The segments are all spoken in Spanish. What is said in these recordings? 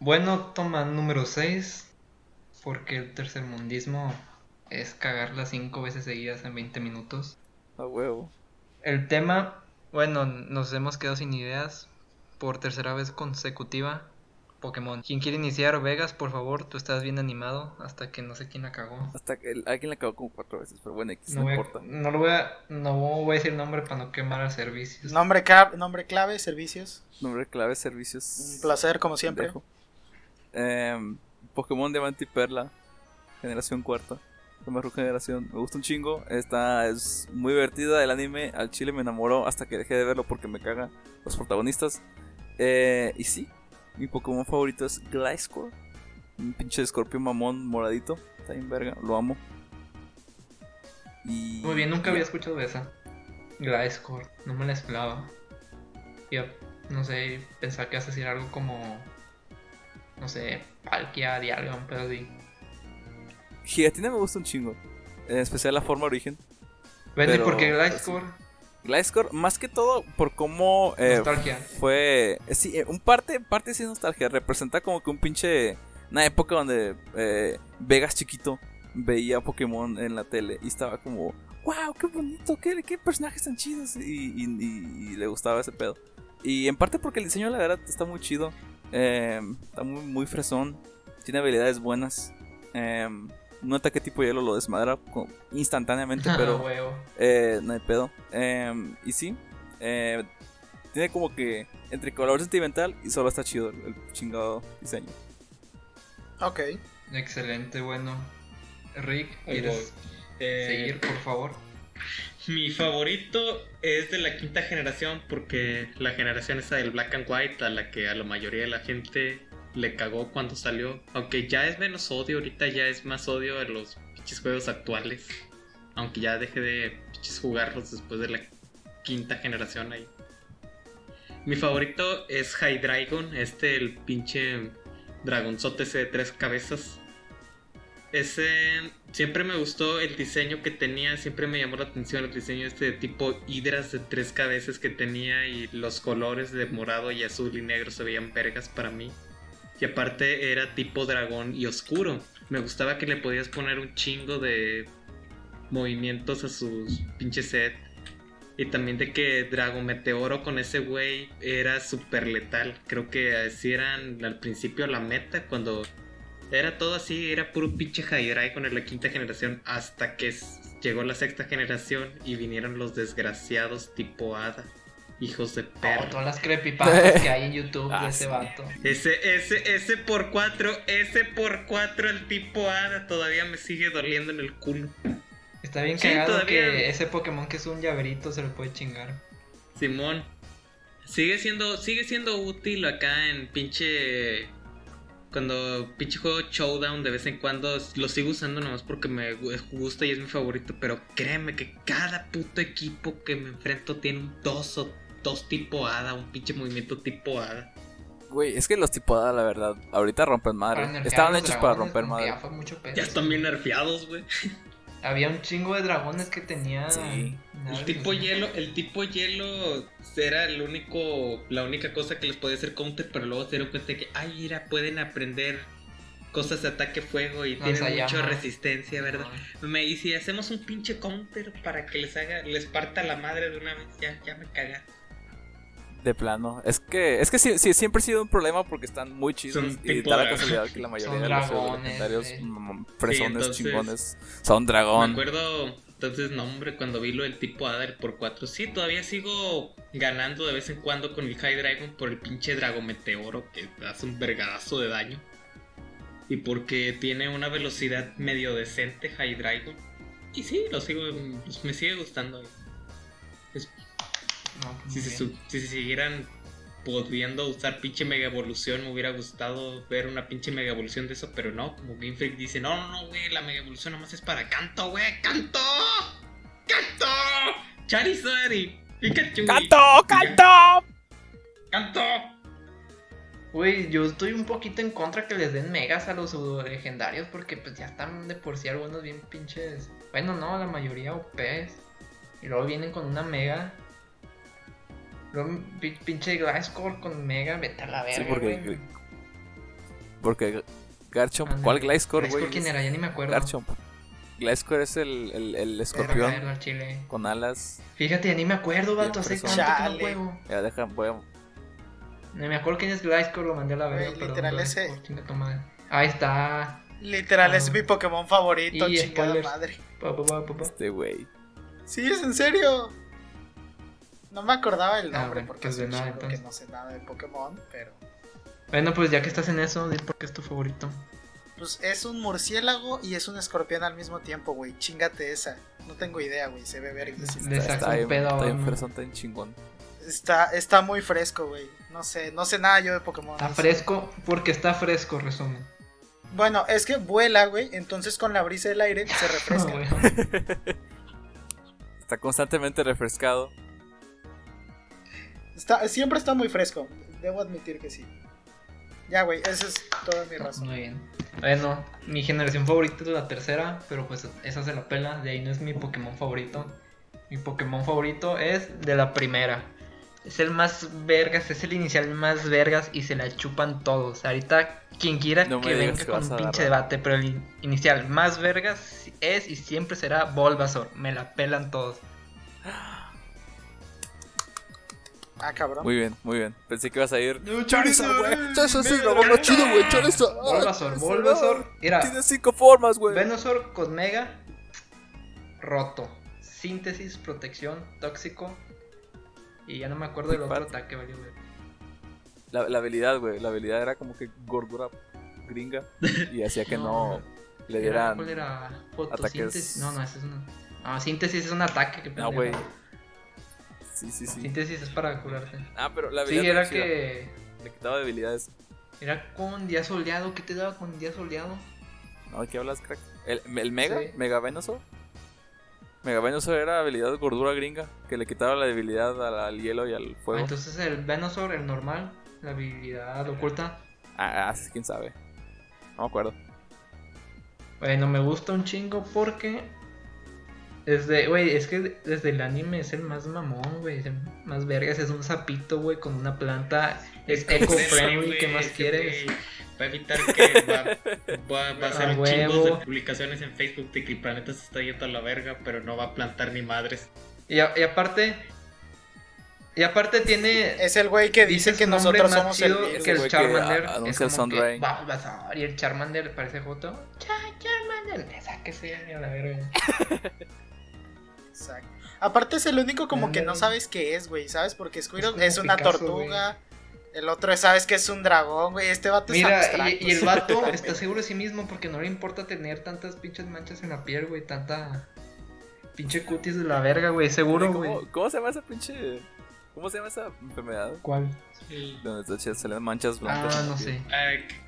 Bueno, toma número 6. Porque el tercermundismo es cagarla cinco veces seguidas en 20 minutos. A huevo. El tema, bueno, nos hemos quedado sin ideas por tercera vez consecutiva. Pokémon. ¿Quién quiere iniciar? Vegas, por favor, tú estás bien animado hasta que no sé quién la cagó. Hasta que el- alguien la cagó como cuatro veces, pero bueno, X, No no, voy, a, importa. no lo voy a, no voy a decir nombre para no quemar a servicios. Nombre, ca- nombre clave, servicios. Nombre clave, servicios. Un placer, como siempre. Pendejo. Em, Pokémon Diamante y Perla, generación cuarta. La mejor generación. Me gusta un chingo. Está, es muy divertida el anime. Al chile me enamoró hasta que dejé de verlo porque me cagan los protagonistas. Eh, y sí, mi Pokémon favorito es Gliscor. Un pinche escorpión mamón moradito. Está bien verga, lo amo. Y... Muy bien, nunca había escuchado de esa. Gliscor, no me la esperaba. Yo, no sé, pensaba que ibas a decir algo como. No sé, Palkia, Dialga, un pedo así. Giratina me gusta un chingo. En especial la forma origen. Vende Pero, porque Gliscor, Gliscor, más que todo por cómo eh, Nostalgia. fue. eh, sí, eh, un parte, parte sí es nostalgia. Representa como que un pinche. Una época donde Vegas chiquito veía Pokémon en la tele y estaba como. ¡Wow! ¡Qué bonito! ¡Qué, qué personajes tan chidos! Y, y- y- y le gustaba ese pedo. Y en parte porque el diseño, la verdad, está muy chido. Eh, está muy, muy fresón. Tiene habilidades buenas. eh, un ataque tipo hielo lo desmadra instantáneamente, pero. huevo. Eh, no hay pedo. Em, y sí, eh, tiene como que entre color sentimental y solo está chido el, chingado diseño. Ok. Excelente, bueno. Rick, ¿quieres voy. Eh, seguir, por favor? Mi favorito es de la quinta generación porque la generación esa del Black and White a la que a la mayoría de la gente le cagó cuando salió. Aunque ya es menos odio, ahorita ya es más odio a los pinches juegos actuales. Aunque ya dejé de pinches jugarlos después de la quinta generación ahí. Mi favorito es Hydreigon, este el pinche dragonzote ese de tres cabezas. Ese siempre me gustó el diseño que tenía, siempre me llamó la atención el diseño este de tipo hidras de tres cabezas que tenía y los colores de morado y azul y negro se veían vergas para mí. Y aparte era tipo dragón y oscuro. Me gustaba que le podías poner un chingo de movimientos a sus pinches set. Y también de que Drago Meteoro con ese güey era súper letal. Creo que así eran al principio la meta cuando era todo así, era puro pinche Hydrai con la quinta generación hasta que llegó la sexta generación y vinieron los desgraciados tipo Hada. Hijos de Oh, perro. todas las creepypastas que hay en YouTube Ah, de ese sí. vato. Ese, ese, ese por cuatro, ese por cuatro, el tipo Hada todavía me sigue doliendo en el culo. Está bien Sí, cagado todavía. que ese Pokémon que es un llaverito se lo puede chingar. Simón. Sigue siendo, sigue siendo útil acá en pinche. Cuando pinche juego Showdown de vez en cuando lo sigo usando nomás porque me gu- gusta y es mi favorito. Pero créeme que cada puto equipo que me enfrento tiene un dos o dos tipo hada, un pinche movimiento tipo hada. Güey, es que los tipo Hada, la verdad, ahorita rompen madre. Estaban hechos para romper madre. Ya fue mucho pedo. Ya están bien nerfeados, güey. Había un chingo de dragones que tenía. Sí. El tipo hielo, el tipo hielo era el único, la única cosa que les podía hacer counter, pero luego se dieron cuenta de que, ay, mira, pueden aprender cosas de ataque fuego y tienen mucha resistencia, ¿verdad? No. Me y si hacemos un pinche counter para que les haga, les parta la madre de una vez, ya, ya me caga. De plano. Es que, es que sí, sí, siempre ha sido un problema porque están muy chidos. Son y da la casualidad que la mayoría Son de los legendarios mm, fresones, entonces- chingones, son Me dragón. acuerdo, entonces, no, hombre, cuando vi lo del tipo Hada el por 4, sí, todavía sigo ganando de vez en cuando con el High Dragon por el pinche Drago Meteoro que hace un vergadazo de daño. Y porque tiene una velocidad medio decente High Dragon. Y sí, lo sigo, me sigue gustando. Es- No, pues, si, se, si se siguieran pudiendo usar pinche Mega Evolución, me hubiera gustado ver una pinche Mega Evolución de eso, pero no, como Game Freak dice, no, no, no, güey, la Mega Evolución nomás es para canto, güey, canto, canto, Charizard y Pikachu. ¡Canto! ¡Canto! ¡Canto! Güey, yo estoy un poquito en contra que les den megas a los pseudo legendarios porque pues ya están de por sí algunos bien pinches. Bueno, no, la mayoría OPs. Y luego vienen con una mega. Luego pi- pinche Gliscor con mega, vete a la verga. Sí, porque güey. Porque Garchomp. ¿cuál Gliscor, Gliscor, güey? ¿Quién era? Ya ni me acuerdo. Garchomp. Gliscor es el, el, el escorpión verga, chile. con alas. Fíjate, ya ni me acuerdo, vato. Hace tanto que no. Ya deja, voy a- Ni me acuerdo quién es Gliscor, lo mandé a la verga. Perdón, literal, Gliscor, ese-. Ahí está. Literal, Ah. es mi Pokémon favorito, Y chingada spoilers. madre. Pa, pa, pa, pa, pa. Este güey. Sí, es en serio. No me acordaba el Ah, nombre bueno, porque pues un nada, que no sé nada de Pokémon, pero Bueno, pues ya que estás en eso, di por qué es tu favorito. pues es un murciélago y es un escorpión al mismo tiempo, güey. Chingate esa. No tengo idea, güey. Se ve verga. Le está- saca Está un pedo está bien fresón, chingón. Está, está muy fresco, güey. No sé, no sé nada yo de Pokémon. Está no sé. fresco porque está fresco, resumen. Bueno, es que vuela, güey. Entonces con la brisa del aire se refresca. Güey. Está constantemente refrescado. Está, siempre está muy fresco. Debo admitir que sí. Ya, güey, esa es toda mi razón. Muy bien. Bueno, mi generación favorita es la tercera, pero pues esa se la pela. De ahí no es mi Pokémon favorito. Mi Pokémon favorito es de la primera. Es el más vergas, es el inicial más vergas y se la chupan todos. Ahorita quien quiera No que venga con un pinche debate, pero el in- inicial más vergas es y siempre será Bulbasaur. Me la pelan todos. Ah, cabrón. Muy bien, muy bien. Pensé que ibas a ir. Charizard, güey. Charizard es el dragón más chido, güey. Charizard. Bulbasaur. Bulbasaur. Mira, Tiene cinco formas, güey. Venusaur con Mega, roto. Síntesis, protección, tóxico. Y ya no me acuerdo del otro ataque, valió, güey. La, la habilidad, güey. La habilidad era como que gordura gringa. Y hacía que no, le Era- dieran. ¿Cuál era? ataques- Fotosíntesis. No, no, ese es una. Ah, síntesis es un ataque. qué No, güey. Sí, sí, sí. Síntesis es para curarte. Ah, pero la Sí, habilidad. era estaba chida. que. Le quitaba debilidades. Era con día soleado. ¿Qué te daba con día soleado? No, ¿de qué hablas, crack? ¿El, el Mega? Sí. ¿Mega Venusaur? Mega Venusaur era habilidad gordura gringa. Que le quitaba la debilidad al, al hielo y al Ah, fuego. entonces el Venusaur, el normal, la habilidad oculta. Ah, ah, sí, quién sabe. No me acuerdo. Bueno, me gusta un chingo porque. Desde, güey, es que desde el anime es el más mamón, güey. Es el más vergas. Es un sapito, güey, con una planta. Es eco-friendly. ¿Qué más quieres? Va a evitar que va, va- va a hacer A un chingo de publicaciones en Facebook de que el planeta se está yendo a la verga, pero no va a plantar ni madres. Y, a- y aparte. Y aparte tiene. Es el güey que dice que nosotros más somos el chido virus. que el güey que Charmander. a- es el como que, Sunray. Bulbasaur, y el Charmander parece Joto. Cha, Charmander. Esa que se a la verga. Exacto. Aparte es el único como que no Ándale. sabes qué es, güey, ¿sabes? Porque Squirtle es, una Picasso, tortuga. El otro sabes que es un dragón, güey. Este vato es Mira, abstracto. y, y el sí, vato totalmente. está seguro de sí mismo porque no le importa tener tantas pinches manchas en la piel, güey. Tanta pinche cutis de la verga, güey. Seguro, güey. ¿Cómo, ¿Cómo se llama esa pinche. ¿Cómo se llama esa enfermedad? ¿Cuál? Donde te salen manchas blancas. Ah, no sé.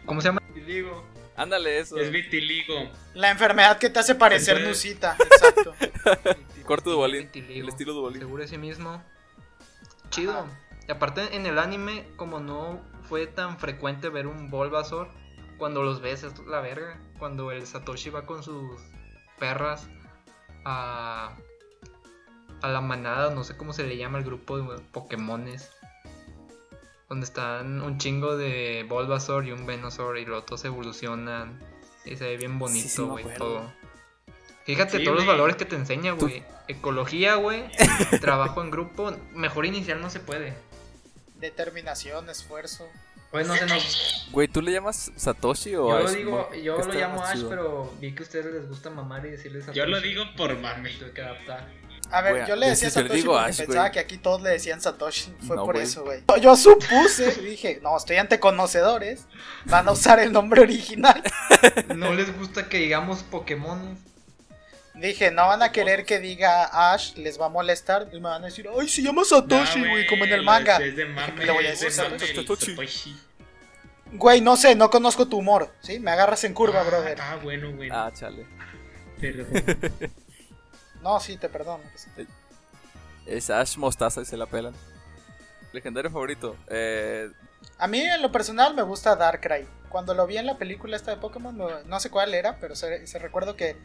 ¿Cómo se llama? vitiligo. Ándale, eso. Es vitiligo. La enfermedad que te hace parecer Entonces- Nusita, exacto. Corto de. El estilo Duvalín. Seguro de sí mismo. Chido. Ajá. Y aparte en el anime, como no fue tan frecuente ver un Bulbasaur, cuando los ves es la verga. Cuando el Satoshi va con sus perras a, a la manada, no sé cómo se le llama el grupo de Pokémones. Donde están un chingo de Bulbasaur y un Venusaur y los otros evolucionan. Y se ve bien Sí, sí, bonito, güey, acuerdo. todo. Fíjate Sí, todos los güey. valores que te enseña, güey. Ecología, güey. trabajo en grupo. Mejor inicial no se puede. Determinación, esfuerzo. Bueno, se nos... Güey, ¿tú le llamas Satoshi o Yo Ash? lo digo, No, yo lo llamo Ash, chido. pero vi que a ustedes les gusta mamar y decirles Yo lo Satoshi. digo por mame. Me tuve que adaptar. A ver, yo le decía Satoshi digo porque Ash, pensaba que aquí todos le decían Satoshi. Fue No, por eso, güey. Yo supuse, dije, no, estoy ante conocedores. Van a usar el nombre original. No les gusta que digamos Pokémon. Dije, no van a querer que diga Ash, les va a molestar. Y me van a decir, ay, se llama Satoshi, güey, como en el manga. Es de mame. Le voy a decir mame, Satoshi. el Satoshi. Satoshi. Güey, no sé, no conozco tu humor, ¿sí? Me agarras en curva, Ah, brother. Ah, bueno, bueno. Ah, chale. Perdón. No, sí, te perdono. Es Ash Mostaza y se la pelan. Legendario favorito. Eh, A mí en lo personal me gusta Darkrai. Cuando lo vi en la película esta de Pokémon, no, sé cuál era, pero se, se recuerdo que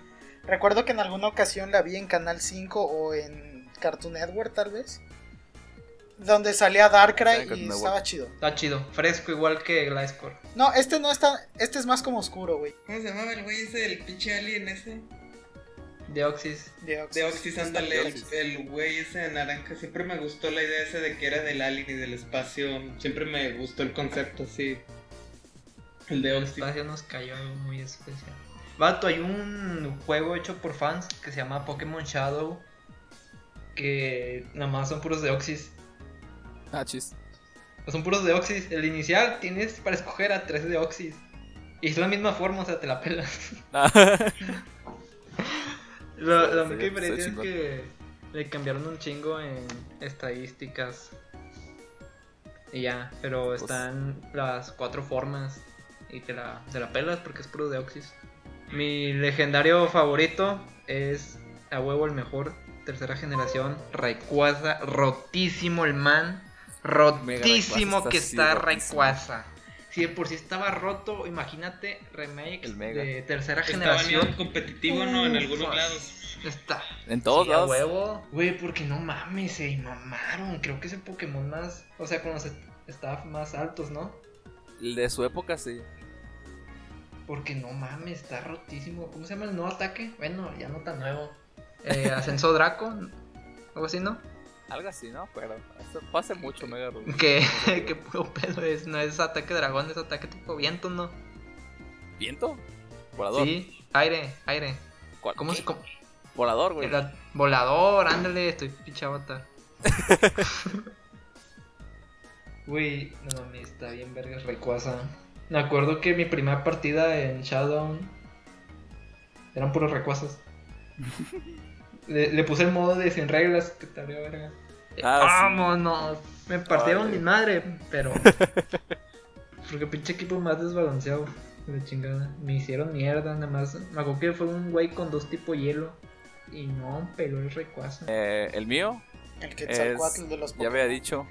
recuerdo que en alguna ocasión la vi en Canal 5 o en Cartoon Network tal vez. Donde salía Darkrai y estaba chido. Está chido, fresco igual que Gliscor. No, este no está. Este es más como oscuro, güey. ¿Cómo se llamaba el güey ese, el pinche alien ese? Deoxys. De Oxys. De Oxys, ándale, el, el güey ese de naranja. Siempre me gustó la idea esa de que era del alien y del espacio. Siempre me gustó el concepto así. El de El Oxys. espacio nos cayó algo muy especial. Vato, hay un juego hecho por fans que se llama Pokémon Shadow. Que nada más son puros Deoxys. Ah, chis. Son puros Deoxys. El inicial tienes para escoger a tres Deoxys. Y es la misma forma, o sea, te la pelas. La, única diferencia es que le cambiaron un chingo en estadísticas. Y ya, pero Pues- están las cuatro formas. Y te la, te la pelas porque es puro Deoxys. Mi legendario favorito es a huevo el mejor. Tercera generación. Rayquaza. Rotísimo el man. Rotísimo que está. Rayquaza. Si de por sí estaba roto, imagínate remake El Mega. de tercera Estaba generación. en competitivo, ¿no? En algunos Ufas. lados. Está. en todos Sí, a lados. huevo. Güey, porque no mames, se mamaron. Creo que es el Pokémon más. O sea, con los est- staff más altos, ¿no? El de su época, sí. Porque no mames, está rotísimo. ¿Cómo se llama el nuevo ataque? Bueno, ya no tan nuevo. Eh, Ascenso Draco. Algo así, ¿no? Algo así, ¿no? Pero eso fue hace mucho, Mega. Que, que puro pedo es. No es ataque dragón, es ataque tipo viento, ¿no? ¿Viento? Volador. Sí, aire, aire. ¿Cuál- ¿Cómo se.? cómo- Volador, güey. volador, ándale, estoy pinche avatar. Güey, no mames, está bien vergas Rayquaza. Me acuerdo que mi primera partida en Shadow eran puros Rayquazas. le, le puse el modo de sin reglas que te abrió verga. Ah, sí. Vámonos. Me partieron Vale. mi madre, pero. Porque pinche equipo más desbalanceado. De chingada. Me hicieron mierda, nada más. Me acuerdo que fue un güey con dos tipo hielo. Y no, peló el Rayquaza. Eh, el mío, El Quetzalcoatl Es- de los ya había dicho.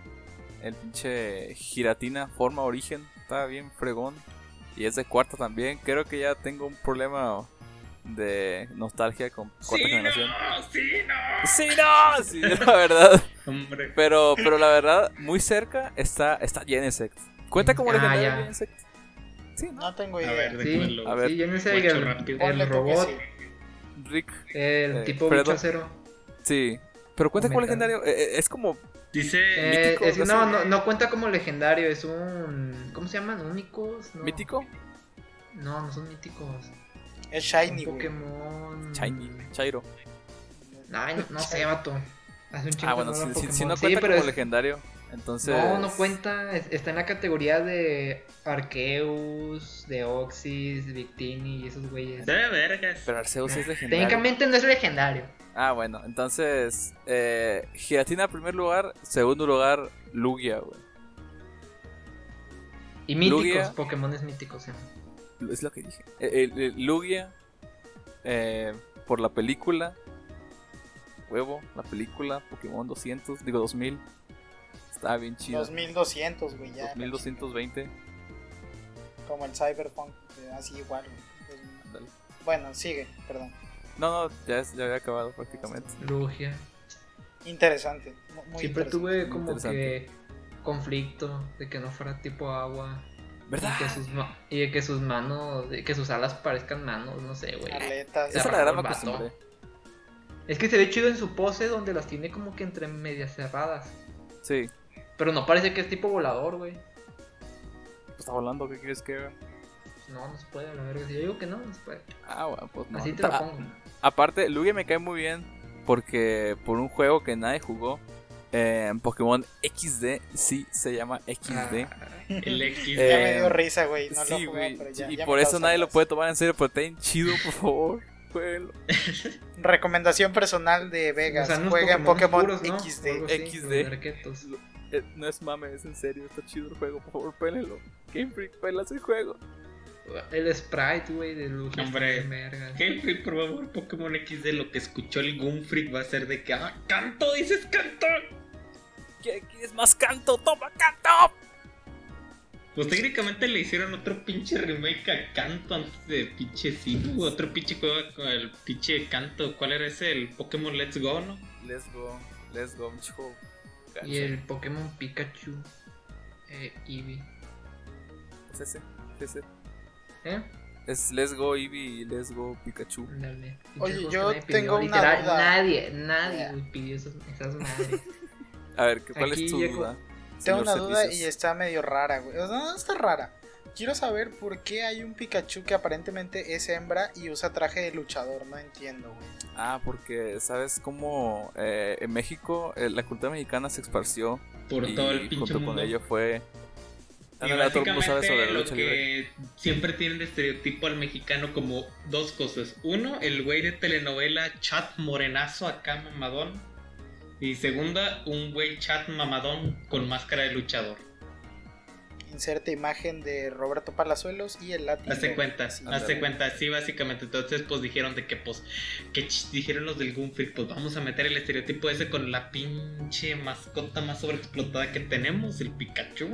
El pinche Giratina, forma origen. Está bien fregón. Y es de cuarta también. Creo que ya tengo un problema de nostalgia con cuarta ¡Sí, generación. no! ¡Sí, no! Sí, no, sí, la verdad. Hombre. Pero, pero la verdad, muy cerca está, está Genesect. ¿Cuenta como Ah, legendario. Genesect? Sí, ¿no? No tengo A idea. ver, Sí, a ver. sí, no guacho el, robot. Rick, el Eh, tipo Fredo. sí. Pero cuenta como legendario. eh, eh, es como. Dice. Eh, mítico, es- no no, no, no cuenta como legendario, es un. ¿Cómo se llaman? ¿Únicos? No. ¿Mítico? No, no son míticos. Es Shiny, güey. Pokémon. Shiny, Chairo. Ay, no, no sé, vato. Hace un chingo Ah, bueno, no si, no Sí, cuenta pero como es- legendario, entonces. No, no cuenta. es- Está en la categoría de Arceus, de Oxys, Victini y esos güeyes. De vergas. Pero Arceus es legendario. Técnicamente no es legendario. Ah, bueno, entonces. Eh, Giratina en primer lugar. Segundo lugar, Lugia, güey. Y míticos, Lugia. Pokémones míticos. ¿eh? Es lo que dije. Lugia. eh, por la película. Huevo, la película. Pokémon 200, digo 2000. Estaba bien chido. 2200, güey, ya. 2220. Como el Cyberpunk, eh, así igual. güey. Bueno, sigue, perdón. No, no, ya, es- ya había acabado prácticamente. Lugia. Interesante. mu- Muy Siempre interesante. tuve como que conflicto de que no fuera tipo agua. ¿Verdad? Y que sus, y que sus manos, que sus alas parezcan manos, no sé, güey. Esa la el me vato. acostumbré. Es que se ve chido en su pose donde las tiene como que entre medias cerradas. Sí. Pero no parece que es tipo volador, güey. Pues está volando, ¿qué quieres que haga? No, no se puede, la verga. Si yo digo que no, no se puede. Ah, bueno, pues no. Así te la Ah, pongo. Aparte, Lugia me cae muy bien porque por un juego que nadie jugó, eh, Pokémon XD, sí se llama XD. Ah, El X. Eh, Ya me dio risa, güey. No sí, lo jugué, pero ya. y ya por eso nadie lo puede tomar en serio, pero está bien chido, por favor. Jueguelo. Recomendación personal de Vegas. o sea, Jueguen Pokémon Pokémon puros, ¿no? XD. Así, XD. Eh, no es mame, es en serio, está chido el juego, por favor, pélenlo. Game Freak, pelas el juego. El sprite, güey, de Lugia. Hombre. Freak, por favor, Pokémon X de lo que escuchó el Goon Freak va a ser de que, ah, canto, dices canto. ¿Qué- ¿Quieres más canto? ¡Toma canto! Pues técnicamente le hicieron otro pinche remake a canto antes de pinche Sifu, otro pinche juego con el pinche canto. ¿Cuál era ese? El Pokémon Let's Go, ¿no? Let's go, let's go, chico. Y el Pokémon Pikachu eh, Eevee. Es ese, ese. ¿Eh? Es Let's Go Eevee y Let's Go Pikachu. Dale. Oye, yo tengo una Literal, duda. Nadie, nadie pidió esas, esas madres. A ver, ¿qué- ¿cuál Aquí es tu duda? Tengo una duda y está medio rara, güey. O sea, no está rara. Quiero saber por qué hay un Pikachu que aparentemente es hembra y usa traje de luchador. No entiendo, güey. Ah, porque sabes cómo eh, en México eh, la cultura mexicana se esparció Por y todo el pinche junto mundo. con ello fue... Y sobre básicamente lo que siempre tienen de estereotipo al mexicano como dos cosas. Uno, el güey de telenovela chat morenazo acá mamadón. Y segunda, un güey chat mamadón con máscara de luchador. Inserte imagen de Roberto Palazuelos y el látigo. Hazte cuenta, Sí. hazte cuenta, sí, básicamente. Entonces, pues dijeron de que, pues, que dijeron los del Gunfield, pues vamos a meter el estereotipo ese con la pinche mascota más sobreexplotada que tenemos, el Pikachu.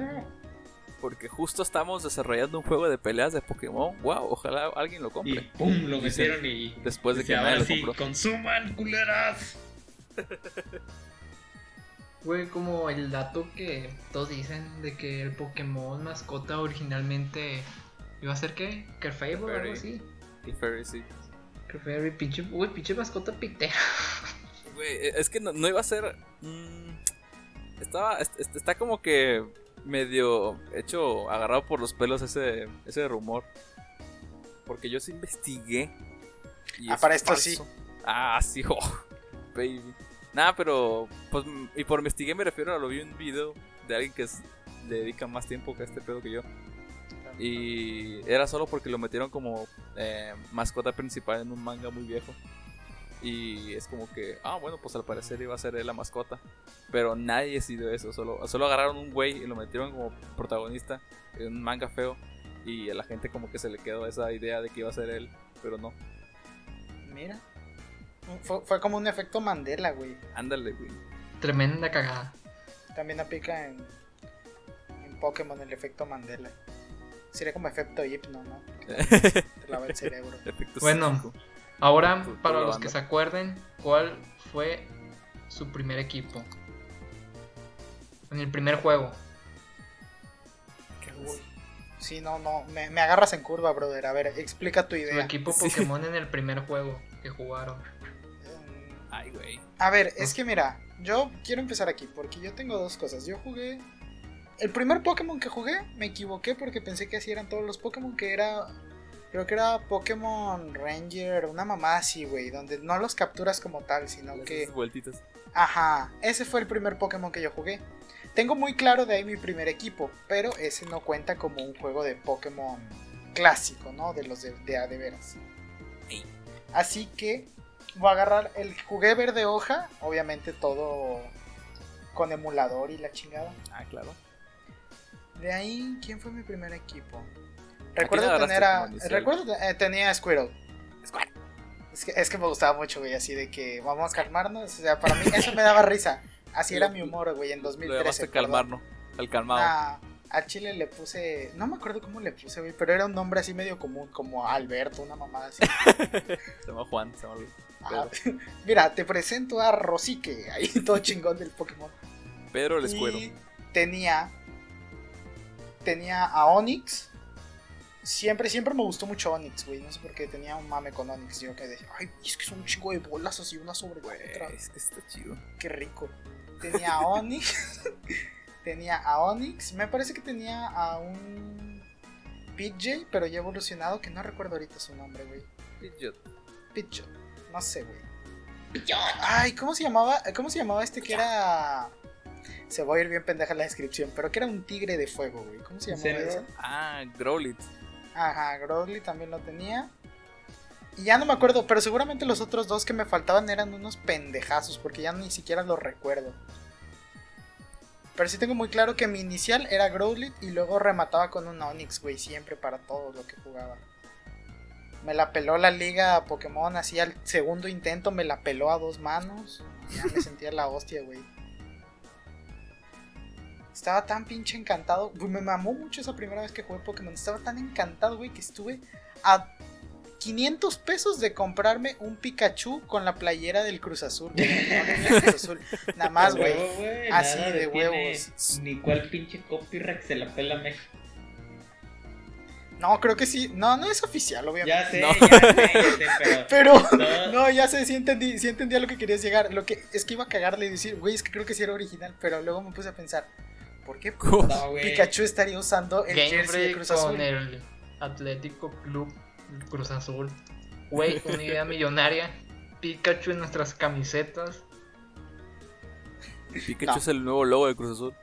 Porque justo estamos desarrollando un juego de peleas de Pokémon. Wow, ojalá alguien lo Y compre. pum, lo metieron y. Después de que nadie lo compró. consuman, culeras. Güey, como el dato que todos dicen de que el Pokémon mascota originalmente iba a ser qué? Clefairy o algo Clefairy. así. El Fairy, sí. Clefairy, pinche, güey, pinche mascota pitera. Güey, es que no, no iba a ser. mm, estaba. est- est- Está como que medio hecho, agarrado por los pelos ese, ese rumor. Porque yo sí investigué. y Ah, es para esto sí. Ah, sí, oh, baby. Nada, pero. Pues, y por investigué me refiero a lo vi en un video de alguien que es- le dedica más tiempo que a este pedo que yo. Y era solo porque lo metieron como eh, mascota principal en un manga muy viejo. Y es como que, ah, bueno, pues al parecer iba a ser él la mascota. Pero nadie decidió eso. Solo, solo agarraron un güey y lo metieron como protagonista en un manga feo. Y a la gente como que se le quedó esa idea de que iba a ser él. Pero no. Mira. Fue, fue como un efecto Mandela, güey. Ándale, güey. Tremenda cagada. También aplica en, en Pokémon el efecto Mandela. Sería como efecto hipno, ¿no? Te lava el cerebro. Efecto Bueno. Ahora, para los banda. que se acuerden, ¿cuál fue su primer equipo? En el primer juego. Sí, no, no. Me, me agarras en curva, brother. A ver, explica tu Su idea. equipo Sí. Pokémon en el primer juego que jugaron. Mm, Ay, güey. A ver, es que mira, yo quiero empezar aquí porque yo tengo dos cosas. Yo jugué. El primer Pokémon que jugué, me equivoqué porque pensé que así eran todos los Pokémon, que era. Creo que era Pokémon Ranger, una mamá así, güey, donde no los capturas como tal, sino que. vueltitas. Ajá, ese fue el primer Pokémon que yo jugué. Tengo muy claro de ahí mi primer equipo, pero ese no cuenta como un juego de Pokémon clásico, ¿no? De los de, de a de veras. Ey. Así que voy a agarrar el jugué verde hoja, obviamente todo con emulador y la chingada. Ah, claro. De ahí, ¿quién fue mi primer equipo? Recuerdo tener a. Recuerdo eh, tenía a Squirtle. Squirtle. Es que, es que me gustaba mucho, güey, así de que vamos a calmarnos. O sea, para mí eso me daba risa. Así era mi humor, güey, en Lo 2013. llamaste perdón. calmar, ¿no? Al calmado. Ah, al chile le puse. No me acuerdo cómo le puse, güey, pero era un nombre así medio común, como Alberto, una mamada así. Se llama Juan, se llama Luis. Ah, mira, te presento a Rosique, ahí todo chingón del Pokémon. Pero el escuero. Y tenía. Tenía a Onix. Siempre, siempre me gustó mucho Onix, güey. No sé por qué tenía un mame con Onix. Yo que decía, ay, es que son un chingo de bolas así, una sobre la otra. Es que está chido. Qué rico. Tenía a Onix. tenía a Onix. Me parece que tenía a un PJ, pero ya evolucionado, que no recuerdo ahorita su nombre, güey. Pidgeot. Pidgeot. No sé, güey. Ay, ¿cómo se llamaba? ¿Cómo se llamaba este que era? Se va a ir bien pendeja la descripción, pero que era un tigre de fuego, güey. ¿Cómo se llamaba ese? Ah, Growlit. Ajá, Growly también lo tenía. Y ya no me acuerdo, pero seguramente los otros dos que me faltaban eran unos pendejazos, porque ya ni siquiera los recuerdo. Pero sí tengo muy claro que mi inicial era Growlithe y luego remataba con un Onix, güey, siempre para todo lo que jugaba. Me la peló la liga Pokémon, así al segundo intento me la peló a dos manos. Ya me sentía la hostia, güey. Estaba tan pinche encantado. Güey, me mamó mucho esa primera vez que jugué Pokémon. Estaba tan encantado, güey, que estuve a 500 pesos de comprarme un Pikachu con la playera del Cruz Azul. güey. No tenía el Cruz Azul. Nada más, güey. huevo, Así nada de huevos. Ni cuál pinche copyright se la pela México. No, creo que sí. No, no es oficial, obviamente. Ya sé, No. ya sé, ya sé, pero. Pero, No. no, ya sé, sí entendí, sí entendí a lo que querías llegar. Lo que es que iba a cagarle y decir, güey, es que creo que sí era original. Pero luego me puse a pensar, ¿por qué. Pikachu estaría usando el Game jersey de Cruz con Azul? el Atlético Club Cruz Azul. Güey, una idea millonaria. Pikachu en nuestras camisetas. Pikachu No. es el nuevo logo de Cruz Azul.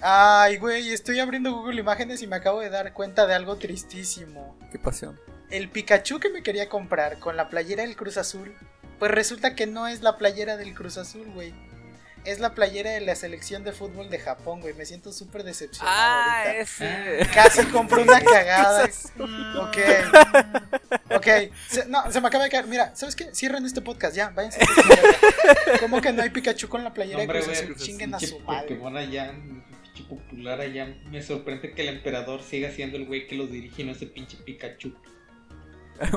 Ay, güey, estoy abriendo Google Imágenes y me acabo de dar cuenta de algo tristísimo. Qué pasión. El Pikachu que me quería comprar con la playera del Cruz Azul, pues resulta que no es la playera del Cruz Azul, güey. Es la playera de la selección de fútbol de Japón, güey. Me siento súper decepcionado Ah, ahorita. ese. Casi compré una cagada. Cruz Ok. Ok. Se- no, se me acaba de caer. Mira, ¿sabes qué? Cierren este podcast ya. Váyanse. ¿Cómo que no hay Pikachu con la playera No, hombre, de Cruz güey, Azul? pues, Chinguen a su madre. Pokémon allá, pinche popular allá. Me sorprende que el emperador siga siendo el güey que los dirige y no ese pinche Pikachu.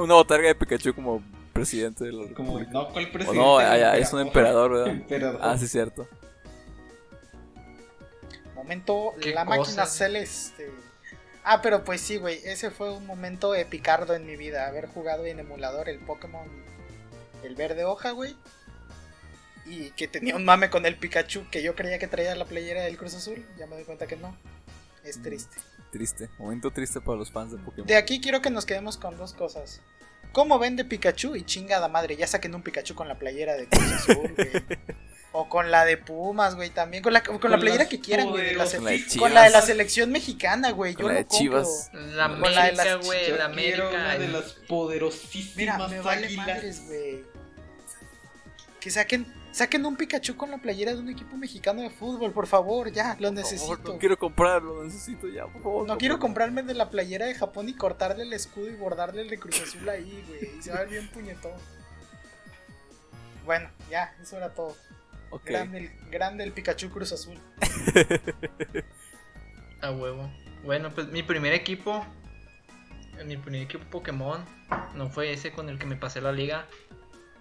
Una botarga de Pikachu como presidente de la Como, República. no, ¿cuál O presidente? no, El allá es un emperador, ¿verdad? Emperador. Ah, sí, cierto. Momento la máquina celeste. Ah, pero pues sí, güey. Ese fue un momento epicardo en mi vida. Haber jugado en emulador el Pokémon. El verde hoja, güey. Y que tenía un mame con el Pikachu. Que yo creía que traía la playera del Cruz Azul. Ya me doy cuenta que no. Es triste. Triste. Momento triste para los fans de Pokémon. De aquí quiero que nos quedemos con dos cosas. ¿Cómo vende Pikachu? Y chingada madre, ya saquen un Pikachu con la playera de Cruz Azul, güey. O con la de Pumas, güey, también. Con la, con la playera las que quieran, güey. la Con la de con la de la selección mexicana, güey. Yo Con la lo de compro. Chivas. La Con la de las América, güey, la quiero una América. de las poderosísimas Mira, me vale águilas. madres, güey. Que saquen, saquen un Pikachu con la playera de un equipo mexicano de fútbol, por favor, ya, lo Por favor, necesito. no quiero comprarlo, necesito ya, por favor. No quiero comprarme de la playera de Japón y cortarle el escudo y bordarle el de Cruz Azul ahí, güey. Y se va a ver bien puñetón. Bueno, ya, eso era todo. Grande, el, grande el Pikachu Cruz Azul. A huevo. Bueno, pues mi primer equipo. Mi primer equipo Pokémon. No fue ese con el que me pasé la liga.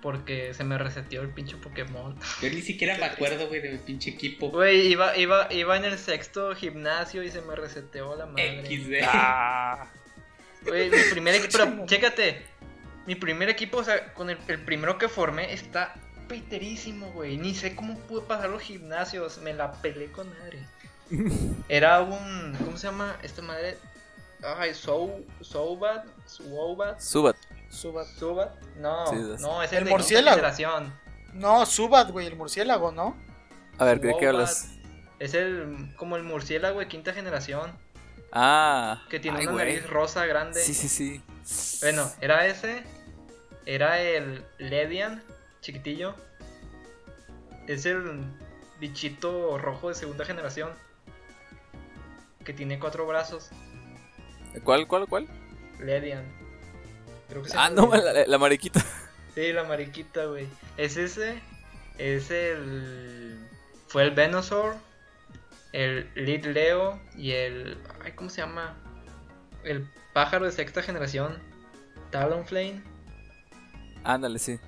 Porque se me reseteó el pinche Pokémon. Yo ni siquiera me acuerdo, güey, de mi pinche equipo. Güey, iba, iba, iba en el sexto gimnasio y se me reseteó la madre. XD. Ah, Güey, mi primer equipo. Pero chécate. Mi primer equipo, o sea, con el, el primero que formé, está peterísimo, güey. Ni sé cómo pude pasar los gimnasios. Me la pelé con madre. Era un. ¿Cómo se llama? Esta madre. Ay, Sou. Soubat. Subat. Subat. Subat. No, Sí, no, es El el, de murciélago. generación. No, Subat, güey, el murciélago, ¿no? A ver, ¿de qué hablas? Es el. Como el murciélago de quinta generación. Ah. Que tiene ay, una nariz rosa grande. Sí, sí, sí. Bueno, era ese. Era el Ledian, chiquitillo. Es el bichito rojo de segunda generación. Que tiene cuatro brazos. ¿Cuál, cuál, cuál? Ledian. Creo que se Ah, no, la, la mariquita. Sí, la mariquita, güey. Es ese. Es el. Fue el Venusaur. El Lead Leo. Y el. Ay, ¿cómo se llama? El pájaro de sexta generación. Talonflame. Ándale, sí.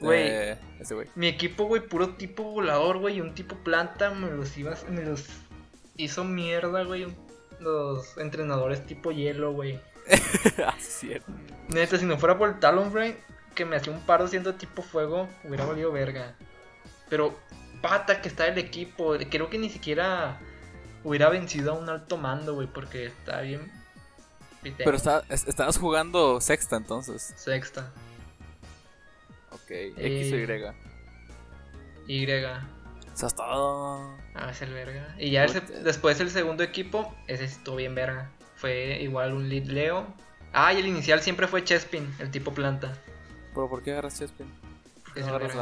Güey. Eh, ese güey. Mi equipo, güey, puro tipo volador, güey, y un tipo planta, me los iba, me los hizo mierda, güey, los entrenadores tipo hielo, güey. ah, sí, cierto. Neta, si no fuera por el Talonflame, que me hacía un paro siendo tipo fuego, hubiera valido verga. Pero, pata que está el equipo, creo que ni siquiera hubiera vencido a un alto mando, güey, porque está bien... pitero. Pero está, es- estabas jugando sexta entonces. Sexta, Ok. X o Eh. Y. Y. O sea, está. Ah, es el verga. Y ya después el segundo equipo, ese estuvo bien verga. Fue igual un lead Leo. Ah, y el inicial siempre fue Chespin, el tipo planta. ¿Pero por qué agarras Chespin? ¿Por qué no agarras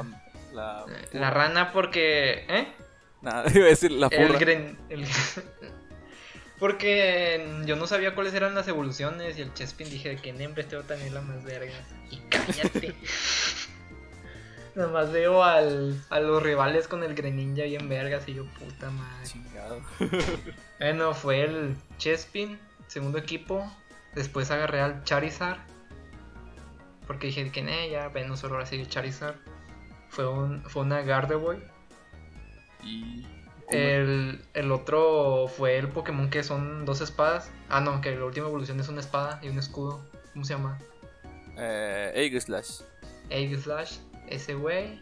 la. Eh, La rana porque... ¿Eh? Nada, iba a decir la El gren... el- porque yo no sabía cuáles eran las evoluciones y el Chespin dije que Nembre este va a tener la más verga. Y cállate. Nada más veo al, a los rivales con el Greninja bien vergas y yo puta madre. Chingado. Bueno, fue el Chespin, segundo equipo. Después agarré al Charizard. Porque dije que en ella, Venusaur ahora sí Charizard. Fue, un, fue una Gardevoir. Y. El, el otro fue el Pokémon que son dos espadas. Ah, no, que la última evolución es una espada y un escudo. ¿Cómo se llama? Eh, Aegislash. Aegislash. Ese güey.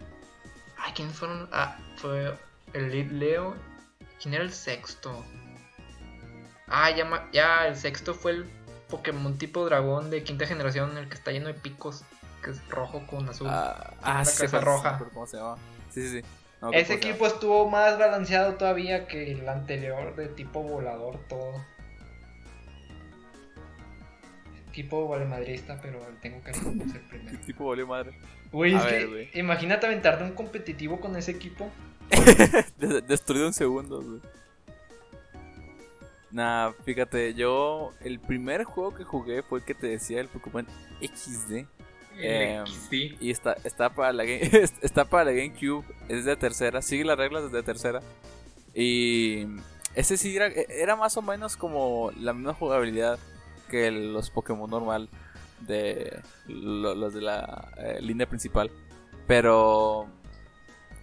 Ay, ¿quiénes fueron? Ah, fue el Leo. ¿Quién era el sexto? Ah, ya, ma- ya el sexto fue el Pokémon tipo dragón de quinta generación, el que está lleno de picos, que es rojo con azul. Ah, ah, una sí, cabeza roja. sí, ¿Cómo se llama? Sí, sí. No, Ese equipo estuvo más balanceado todavía que el anterior de tipo volador todo. Tipo valemadrista, pero tengo cariño por ser primero. ¿Qué tipo valió madre? Güey, es ver, que imagínate aventarte un competitivo con ese equipo. Des- Destruido en segundos, güey. Nah, fíjate, yo. El primer juego que jugué fue el que te decía, el Pokémon XD. Em, sí. Y está, está, para la game, está para la GameCube, es de tercera, sigue las reglas de tercera. Y ese sí era, era más o menos como la misma jugabilidad que los Pokémon normal de lo- los de la eh, línea principal. Pero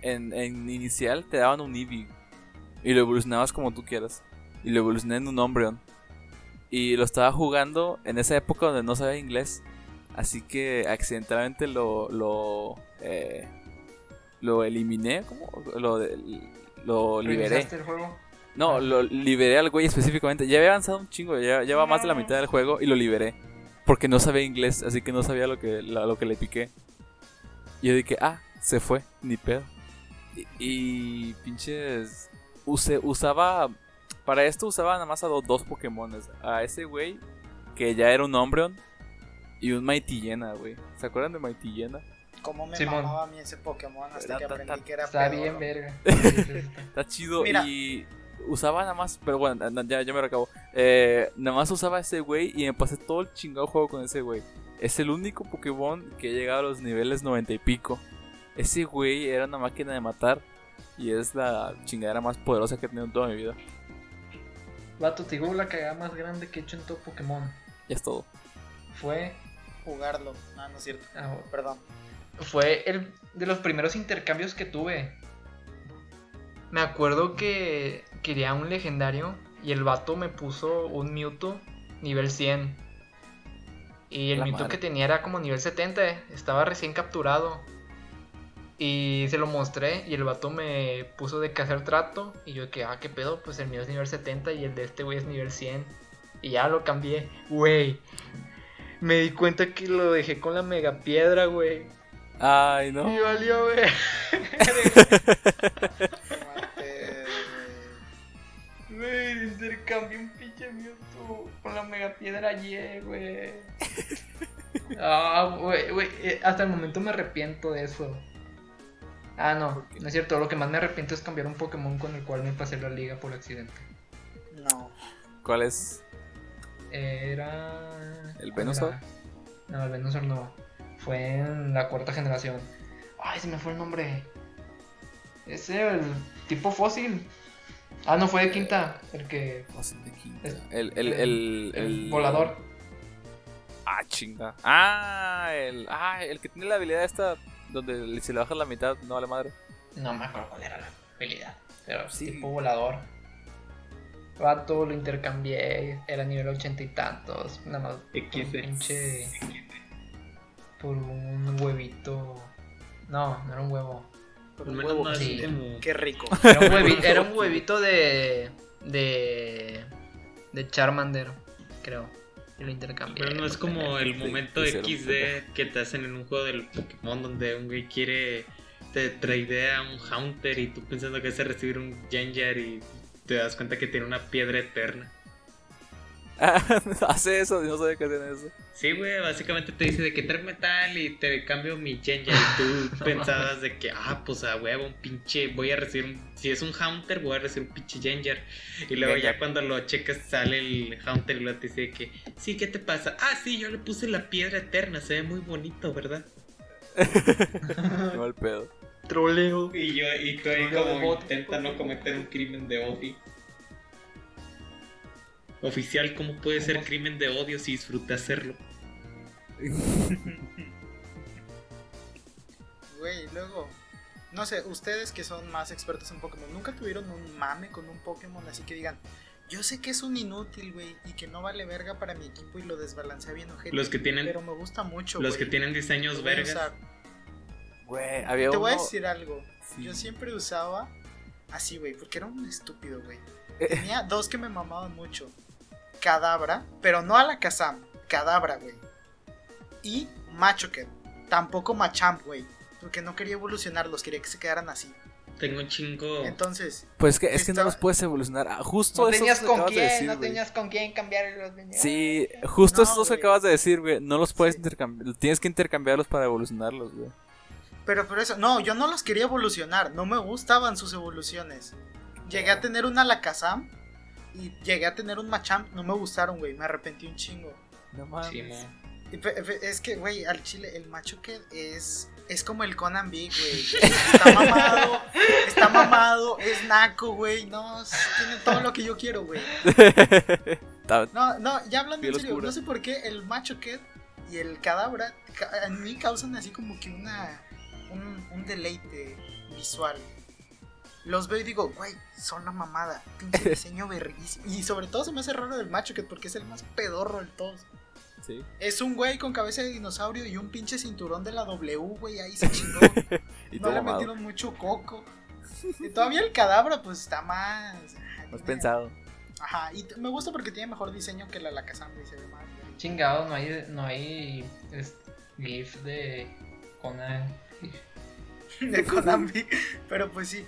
en, en inicial te daban un Eevee y lo evolucionabas como tú quieras. Y lo evolucioné en un Umbreon. Y lo estaba jugando en esa época donde no sabía inglés. Así que accidentalmente lo. lo. eh, lo eliminé. ¿Cómo? Lo, lo liberé. ¿Reiniciaste el juego? No, lo liberé al güey específicamente. Ya había avanzado un chingo, ya lleva más de la mitad del juego y lo liberé. Porque no sabía inglés, así que no sabía lo que, la- lo que le piqué. Y yo dije, ah, se fue, ni pedo. Y, y pinches. Use, usaba. Para esto usaba nada más a do- dos Pokémones. A ese güey, que ya era un Umbreon. Y un Mighty Llena, güey. ¿Se acuerdan de Mighty Llena? Cómo me Simón. mamaba a mí ese Pokémon hasta Ta- que aprendí ta- que era Está bien, verga. Sí, sí, está. Chido Mira. y usaba nada más, pero bueno, ya, ya me lo acabo. Eh, nada más usaba ese güey y me pasé todo el chingado juego con ese güey. Es el único Pokémon que ha llegado a los niveles 90 y pico. Ese güey era una máquina de matar y es la chingadera más poderosa que he tenido en toda mi vida. Vato, te digo la cagada más grande que he hecho en todo Pokémon. Ya es todo. Fue. Jugarlo. No, no es cierto. ah, Perdón. fue el de los primeros intercambios que tuve. Me acuerdo que quería un legendario y el vato me puso un Mewtwo nivel 100. Y el La Mewtwo madre. que tenía era como nivel 70, estaba recién capturado. Y se lo mostré y el vato me puso de que hacer trato. Y yo que, ah, qué pedo, pues el mío es nivel 70 y el de este güey es nivel 100. Y ya lo cambié. Güey, me di cuenta que lo dejé con la mega piedra, güey. Ay, no. Y valió, güey. Güey, intercambié un pinche Mewtwo con la mega piedra ayer, güey. Ah, güey, güey, eh, hasta el momento me arrepiento de eso. Ah, no, no es cierto. Lo que más me arrepiento es cambiar un Pokémon con el cual me pasé la liga por accidente. No. ¿Cuál es? Era. ¿El ¿cuál Venusaur? era? No, el Venusaur no. Fue en la cuarta generación. Ay, se me fue el nombre. Es el tipo fósil. Ah, no, fue de quinta. El que. Fósil de quinta. Es- El, el, el, El, el- volador. Ah, chinga. Ah, el, ah, el que tiene la habilidad esta donde si le bajas la mitad no vale madre. No me acuerdo cuál era la habilidad. Pero Sí. tipo volador. Vato, lo intercambié. Era nivel ochenta y tantos. Nada más. por un pinche. Por un huevito. No, no era un huevo. Al un huevo, sí. como- Qué rico. Era un huevito, era un huevito de. de. de Charmander, creo. Lo. Pero no es como el momento sí, sí, XD que te hacen en un juego del Pokémon donde un güey quiere, te traidea un Haunter y tú pensando que es recibir un Gengar y te das cuenta que tiene una piedra eterna. Hace eso, no sabía que hacían eso. Sí, güey, básicamente te dice de que trae metal y te cambio mi Gengar y tú pensabas de que, ah, pues a huevo, un pinche, voy a recibir un, si es un Haunter, voy a recibir un pinche Gengar. Y luego ya cuando lo checas sale el Haunter y luego te dice de que, sí, ¿qué te pasa? Ah, sí, yo le puse la piedra eterna, se ve muy bonito, ¿verdad? No pedo. Troleo. Y yo, y tú ahí como intenta no cometer un crimen de odio. Oficial, ¿cómo puede ser crimen de odio si disfruté hacerlo? güey, luego. No sé, ustedes que son más expertos en Pokémon, ¿nunca tuvieron un mame con un Pokémon así que digan, yo sé que es un inútil, güey, y que no vale verga para mi equipo y lo desbalancea bien ojete, Los que tienen- pero me gusta mucho, Los que tienen diseños vergas. Güey, había Te uno. voy a decir algo. Sí. Yo siempre usaba así, güey, porque era un estúpido, güey. Eh. Tenía dos que me mamaban mucho. Cadabra, pero no a la Kazam. Cadabra, güey. Y Machoken. Tampoco Machamp, güey. Porque no quería evolucionarlos, quería que se quedaran así. Tengo un chingo. Entonces, Pues es que, es que no los puedes evolucionar. Ah, justo No tenías con de quién, decir, no tenías con quién cambiar los niños. Sí, justo No, esos dos que acabas de decir, güey. No los puedes Sí. intercambiar. Tienes que intercambiarlos para evolucionarlos, güey. pero por eso, no, yo no los quería evolucionar. No me gustaban sus evoluciones. Llegué a tener una Alakazam y llegué a tener un Machamp. No me gustaron, güey. Me arrepentí un chingo. No mames. Sí, Es que, güey, al chile, el macho que es. Es como el Conan Big, güey. Está mamado, está mamado, es naco, güey. No, tiene todo lo que yo quiero, güey. No, no, ya hablando en serio, oscura. no sé por qué el macho que y el cadabra ca- en mí causan así como que una. Un, un deleite visual. Los veo y digo, güey, son la mamada. Pinche diseño verguísimo. Y sobre todo se me hace raro del macho que porque es el más pedorro de todos. Sí. Es un güey con cabeza de dinosaurio y un pinche cinturón de la W, güey, ahí se chingó. Y no todo le mamado. metieron mucho coco. Y todavía el cadabra, pues está más. Has tiene- pensado. Ajá, y me gusta porque tiene mejor diseño que la Alakazam, güey, se ve más. güey. Chingado, no hay, no hay GIF de Conan. De Konami. Pero pues sí,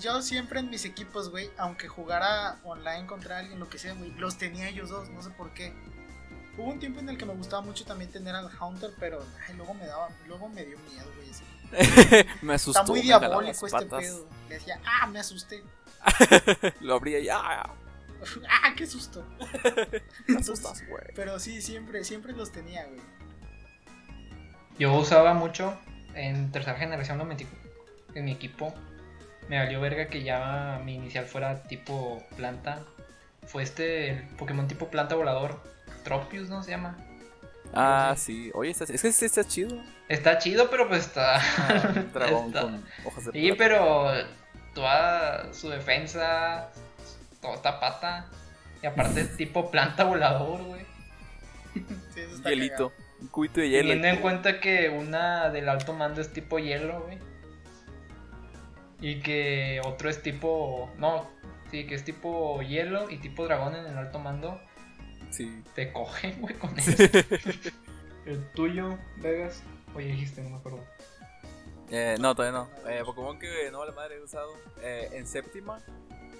Yo siempre en mis equipos, güey, aunque jugara online contra alguien, lo que sea, güey, los tenía ellos dos, no sé por qué. Hubo un tiempo en el que me gustaba mucho también tener al Hunter, pero ay, luego me daba, luego me dio miedo, güey. ese. me asustó. Está muy diabólico este patas. pedo. Le decía, ah, me asusté. Lo abría y ¡ah! ah, qué susto. Me asustas, güey. Pero sí, siempre, siempre los tenía, güey. Yo usaba mucho en tercera generación lo metí en mi equipo. Me valió verga que ya mi inicial fuera tipo planta. Fue este el Pokémon tipo planta volador. Tropius, ¿no se llama? Ah, sí. Oye, está- es que este está chido. Está chido, pero pues está. Ah, un dragón está- con hojas de Sí, plata. pero toda su defensa, toda esta pata. Y aparte tipo planta volador, güey. Sí, eso está Hielito. cagado. Un cubito de hielo. Teniendo en cuenta que una del alto mando es tipo hielo, güey. Y que otro es tipo. No, sí, que es tipo hielo y tipo dragón en el alto mando. Sí. Te cogen, güey, con eso. el tuyo, Vegas. Oye, dijiste, no me acuerdo. Eh, no, todavía no. Eh, Pokémon que no vale madre he usado. Eh, en séptima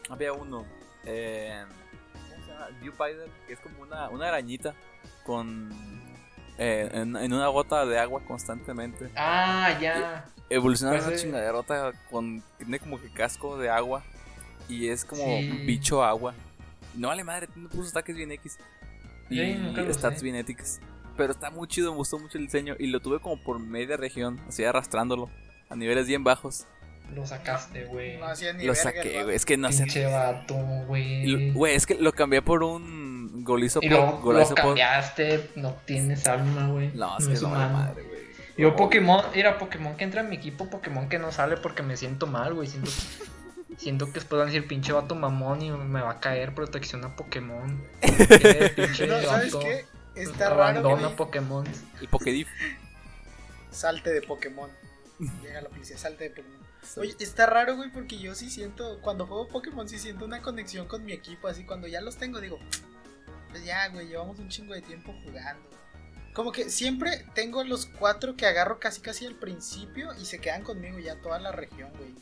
había uno. Eh, ¿Cómo se llama? Viewpider, que es como una, una arañita con. Eh, en, en una gota de agua constantemente. Ah, ya. Evolucionaron una Parece- chingaderota con. Tiene como que casco de agua. Y es como Sí. bicho agua. No vale madre, tiene puros ataques bien X. Y lo stats bien X. Pero está muy chido, me gustó mucho el diseño. Y lo tuve como por media región, así arrastrándolo. A niveles bien bajos. Lo sacaste, güey. No hacía ni Lo verga, saqué, güey. Es que no sé. Pinche vato, güey. Güey, es que lo cambié por un Golizo Y luego lo Golizo Pod. cambiaste, no tienes alma, güey. No, es que no vale humano. madre, güey. Yo No, Pokémon, era Pokémon que entra en mi equipo, Pokémon que no sale porque me siento mal, güey. Siento, siento que después van a decir pinche vato mamón y me va a caer protección a Pokémon. Eh, pinche No, ¿sabes vato, qué? Está raro, Abandona güey. Pokémon. El Pokédif. Salte de Pokémon. Llega la policía, salte de Pokémon. Oye, está raro, güey, porque yo sí siento, cuando juego Pokémon, sí siento una conexión con mi equipo. Así, cuando ya los tengo, digo, pues ya, güey, llevamos un chingo de tiempo jugando. Como que siempre tengo los cuatro que agarro casi casi al principio y se quedan conmigo ya toda la región, güey.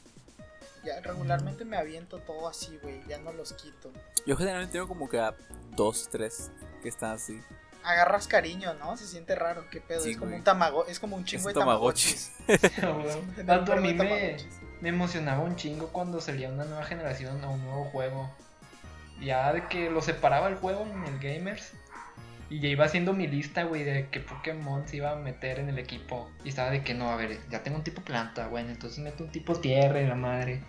Ya regularmente me aviento todo así, güey, ya no los quito. Yo generalmente tengo como que a dos, tres que están así. Agarras cariño, ¿no? Se siente raro, qué pedo. Sí, es como güey. un tamago, es como un chingo Es de Tamagotchi. tamagotchis. Tanto a mí me, me emocionaba un chingo cuando salía una nueva generación o un nuevo juego. Ya de que lo separaba el juego en el Gamers. Y ya iba haciendo mi lista, güey, de qué Pokémon se iba a meter en el equipo. Y estaba de que no, a ver, ya tengo un tipo planta, bueno, entonces meto un tipo tierra y la madre.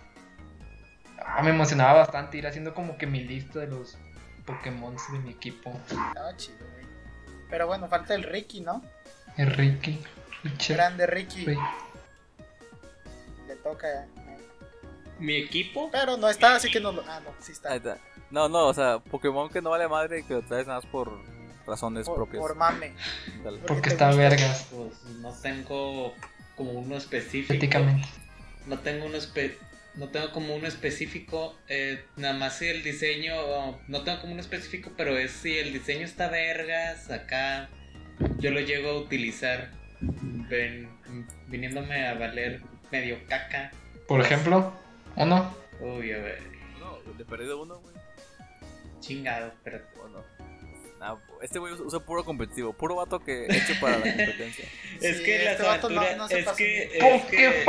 Ah, me emocionaba bastante ir haciendo como que mi lista de los Pokémon de mi equipo. Estaba chido, güey. Pero bueno, falta el Ricky, ¿no? El Ricky, Richard, Grande Ricky. güey. toca. eh. Mi equipo, Pero no está, así que no lo. Ah, no, sí está. Ahí está. No, no, o sea, Pokémon que no vale madre y que lo traes nada más por razones Por, propias. por mame. Dale. Porque está vergas. pues no tengo como uno específico. Éticamente. No tengo uno espe- no tengo como uno específico, eh, nada más si el diseño, no tengo como uno específico, pero es si el diseño está vergas, acá yo lo llego a utilizar, ven- viniéndome a valer medio caca. Por ejemplo, uno. Uy, a ver, No, de perdido uno, güey. Chingado, pero ¿O no? Nah, este güey usa- puro competitivo, puro vato que hecho para la competencia. es Sí, que las este vato no- aventuras, no se es pasa que, es que,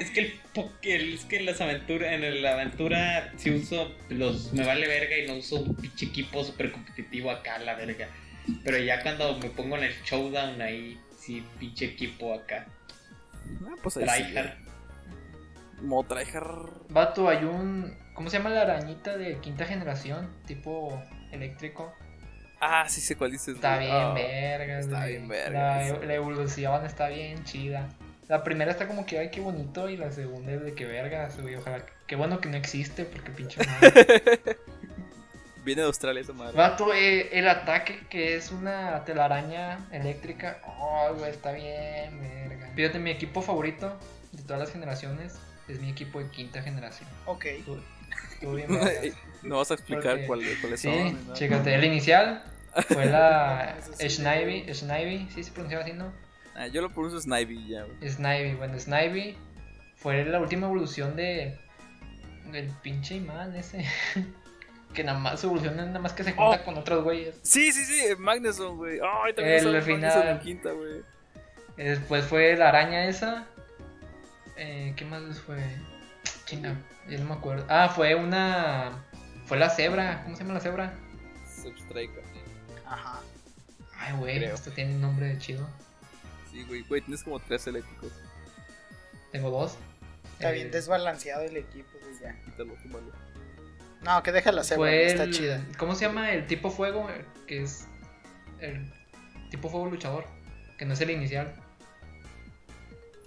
es que el- es que las aventuras, en la aventura si uso los, me vale verga y no uso un pinche equipo super competitivo acá, la verga. Pero ya cuando me pongo en el showdown ahí, sí, pinche equipo acá, Ah, pues ahí sí, tryhard. Vato, hay un. ¿Cómo se llama la arañita de quinta generación? Tipo eléctrico. Ah, sí sé cuál dices. Está bien, Ah, vergas. está güey. bien vergas, La, evolución está bien chida. La primera está como que, ay, qué bonito. Y la segunda es de que vergas, güey. Ojalá. Qué bueno que no existe, porque pinche madre. Viene de Australia esa madre. Vato, eh, el ataque que es una telaraña eléctrica. Oh, güey, está bien, verga. Fíjate, mi equipo favorito de todas las generaciones es mi equipo de quinta generación. Ok. Estuvo, estuvo bien, no vas a explicar Porque- cuál, cuáles Sí, son. nada. chécate, el inicial fue la sí, Snivy, Snivy, sí se pronunciaba así, ¿no? Ah, yo lo pronuncio Snivy ya, güey. Snivy, bueno, Snivy fue la última evolución de del pinche imán ese. que nada más su evolución nada más que se junta Oh. con otros güeyes. Sí, sí, sí, Magneson, güey. Ay, también El final. En quinta, güey. Después fue la araña esa. Eh, ¿Qué más les fue? Chinga, ya no me acuerdo. Ah, fue una. Fue la cebra. ¿Cómo se llama la cebra? Substrike. Ajá. Ay, güey, Creo. esto tiene un nombre de chido. Sí, güey, güey, tienes como tres eléctricos. Tengo dos. Está Eh, bien desbalanceado el equipo, güey, ya. Quítalo, quítalo. No, que deja la cebra, Fue está el- chida. ¿Cómo se llama el tipo fuego? Que es el tipo fuego luchador. Que no es el inicial.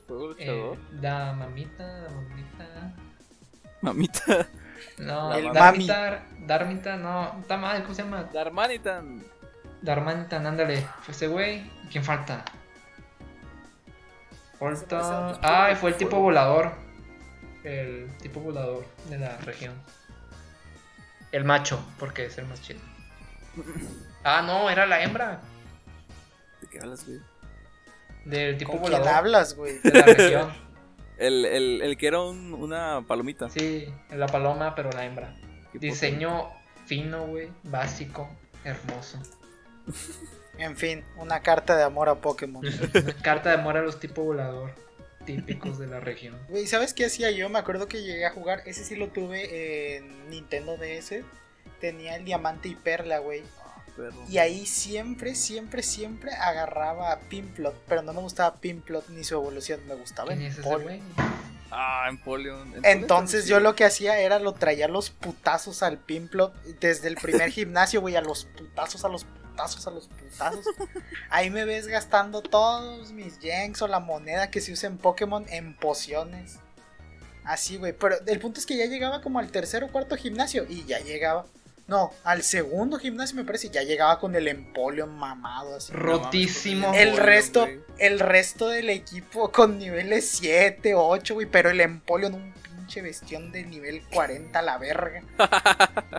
Eh, luchador. la mamita, la mamita. Mamita. No, El Darmita, Darmita, no, está mal, ¿cómo se llama? Darmanitan. Darmanitan, ándale. Fue ese güey. ¿Y ¿Quién falta? Falta. Ah, tipo fue el tipo volador. El tipo volador de la región. El macho, porque es el más chido. Ah, no, era la hembra. ¿De qué hablas, güey? Del tipo ¿Con quién volador. hablas, güey? De la región. El, el, el que era un- una palomita. Sí, la paloma, pero la hembra. Diseño fino, güey. Básico. Hermoso. En fin, una carta de amor a Pokémon. Una carta de amor a los tipo volador. Típicos de la región. Güey, ¿sabes qué hacía yo? Me acuerdo que llegué a jugar, ese sí lo tuve en Nintendo DS. Tenía el diamante y perla, güey. Perro. Y ahí siempre, siempre, siempre agarraba a Pimplot. Pero no me gustaba Pimplot ni su evolución, me gustaba ¿Quién es ese Empoleon. güey? Ah, Empoleon. Entonces yo lo que hacía era lo traía los putazos al Pimplot desde el primer gimnasio, güey, a los putazos, a los putazos, a los putazos. Ahí me ves gastando todos mis yanks o la moneda que se usa en Pokémon en pociones. Así, güey, pero el punto es que ya llegaba como al tercer o cuarto gimnasio y ya llegaba. No, al segundo gimnasio me parece, ya llegaba con el Empoleon mamado así. Rotísimo. El resto, güey. el resto del equipo con niveles 7, 8, güey, pero el Empoleon un pinche bestión de nivel 40 a la verga.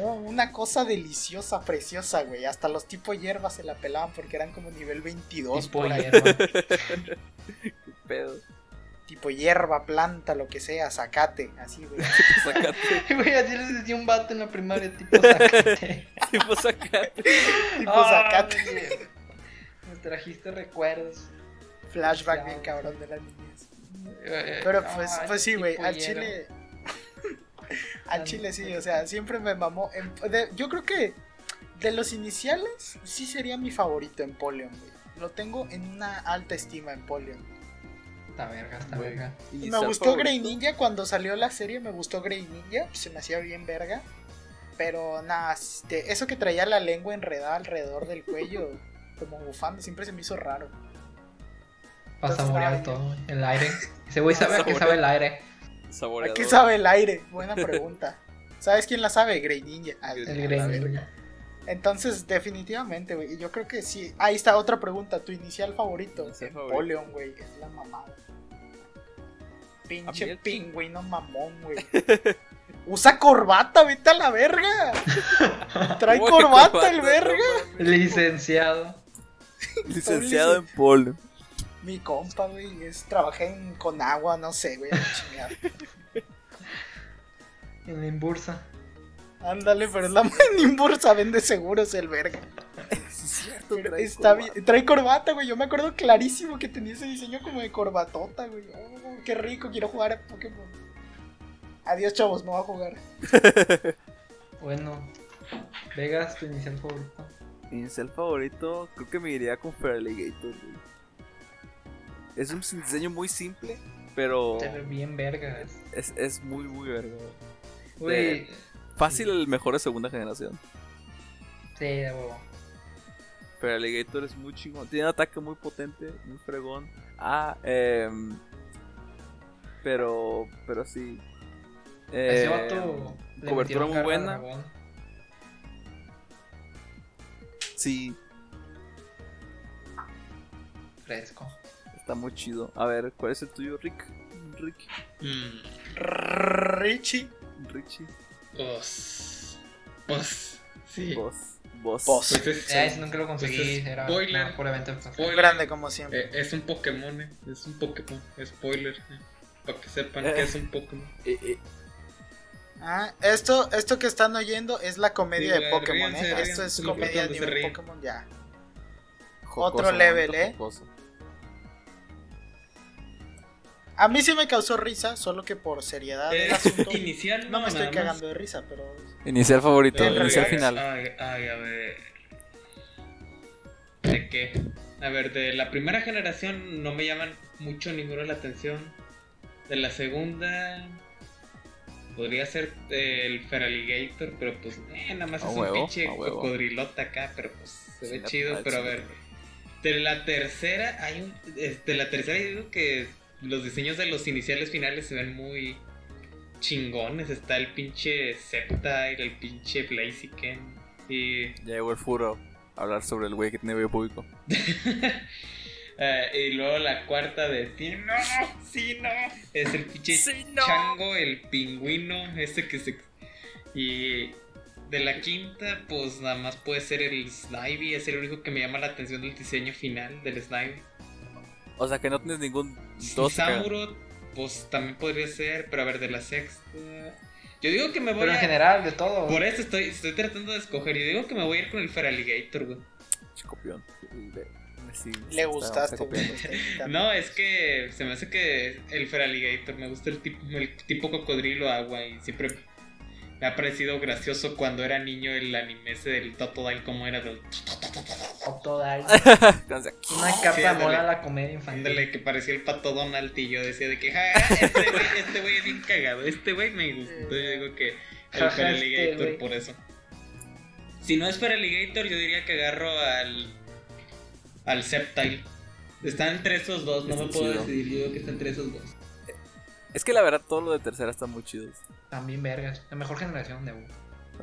Oh, una cosa deliciosa, preciosa, güey. Hasta los tipo hierbas se la pelaban porque eran como nivel 22 Tipo por ahí. hierba. Qué pedo. Tipo hierba, planta, lo que sea, zacate, así, güey. Sacate. Güey, así les decía un vato en la primaria, tipo sacate. Tipo sacate. tipo Ah, zacate. güey. Me trajiste recuerdos. Flashback bien cabrón de la niñez. Eh, Pero no, pues, pues sí, güey, al chile. al chile sí, o sea, siempre me mamó. De- yo creo que de los iniciales, sí sería mi favorito en Polion, güey. Lo tengo en una alta estima en Polion. Está verga, está Güey. verga. ¿Y Me gustó favorito? Grey Ninja cuando salió la serie, me gustó Grey Ninja, se me hacía bien verga. Pero nada, este, eso que traía la lengua enredada alrededor del cuello, como bufando, siempre se me hizo raro. Para Entonces, saborear ay, todo, el aire. Ese güey sabe a qué sabe el aire. ¿A qué sabe el aire? Buena pregunta. ¿Sabes quién la sabe? Grey Ninja. Ah, El a Grey verga. Ninja. Entonces, definitivamente, güey. Y yo creo que sí. Ahí está otra pregunta. Tu inicial favorito. Napoleon, güey. Es la mamada. Pinche pingüino mamón, güey. Usa corbata, vete a la verga. Trae Uy, corbata el verga. Licenciado. Licenciado en polo. Mi compa, güey. Es, trabajé en, con agua, no sé, güey. a. En la imbursa. Ándale, pero es la Nimbursa vende seguros el verga. Es cierto, Pero trae está corbata. bien. Trae corbata, güey. Yo me acuerdo clarísimo que tenía ese diseño como de corbatota, güey. Oh, qué rico, quiero jugar a Pokémon. Adiós, chavos, no voy a jugar. Bueno. Vegas, tu inicial favorito. Mi inicial favorito, creo que me iría con Feraligator, güey. Es un diseño muy simple, pero bien vergas. es, es muy, muy verga. Güey. Fácil el mejor de segunda generación. Sí, de huevo. Feraligator es muy chingón. Tiene un ataque muy potente, muy fregón. Ah, em, pero, pero sí. Ese vato. le cobertura muy buena. Sí, Fresco. está muy chido. A ver, ¿cuál es el tuyo, Rick? Rick, Mm, Richie. Richie, Os. Os. Sí. vos, vos. Vos. Pues es, Eh, ese nunca lo conseguí. Pues era spoiler. no. Spoiler. Grande como siempre. eh, es un Pokémon, eh. Es un Pokémon. Spoiler. eh. Para que sepan Eh. que es un Pokémon. Eh, eh, Ah, esto, esto que están oyendo es la comedia Sí, de Pokémon, ríense, ¿eh? ríense, Esto es comedia ríen. Pokémon ya. jocoso, Otro level, momento ¿eh? jocoso. A mí sí me causó risa, solo que por seriedad del Eh, asunto. inicial No me estoy cagando de risa, pero. Inicial favorito, inicial final. Ay, ay, a ver. ¿De qué? A ver, de la primera generación no me llaman mucho ninguna la atención. De la segunda. Podría ser eh, el Feraligator, pero pues eh, nada más A es huevo, un pinche cocodrilota acá, pero pues se Sí, ve chido. Pero a ver, de la tercera hay un. De la tercera yo digo que los diseños de los iniciales finales se ven muy chingones. Está el pinche Sceptile, el pinche Blaziken. Y, Ya llegó el furo a hablar sobre el güey que tiene público. eh, y luego la cuarta de sí, no, sí, no. Es el pinche Sí, no. chango, el pingüino, ese que se. Y de la quinta, pues nada más puede ser el Snivy. Es el único que me llama la atención del diseño final del Snivy. O sea que no tienes ningún dos. Samurott, pues también podría ser, pero a ver, de la sexta. Yo digo que me voy Pero en a. general, de todo. Por eso estoy, estoy tratando de escoger. Yo digo que me voy a ir con el Feraligator, güey. Copión. Le, sí, Le gustaste, copiando. No, es que se me hace que el Feraligator me gusta el tipo, el tipo cocodrilo agua y siempre me ha parecido gracioso cuando era niño el anime ese del Totodile, como era del. Totodile. Una capa Sí, de ándale. moda a la comedia infantil. Ándale, que parecía el pato Donald y yo decía de que, ja, ja, este güey este güey es bien cagado, este güey me gusta. Entonces yo digo que el este Feraligator güey. por eso. Si no es Feraligator, yo diría que agarro al. al Sceptile. Están entre esos dos, no Está me puedo chido. decidir, yo digo que está entre esos dos. Es que la verdad todo lo de tercera está muy chido. También vergas. La mejor generación de U.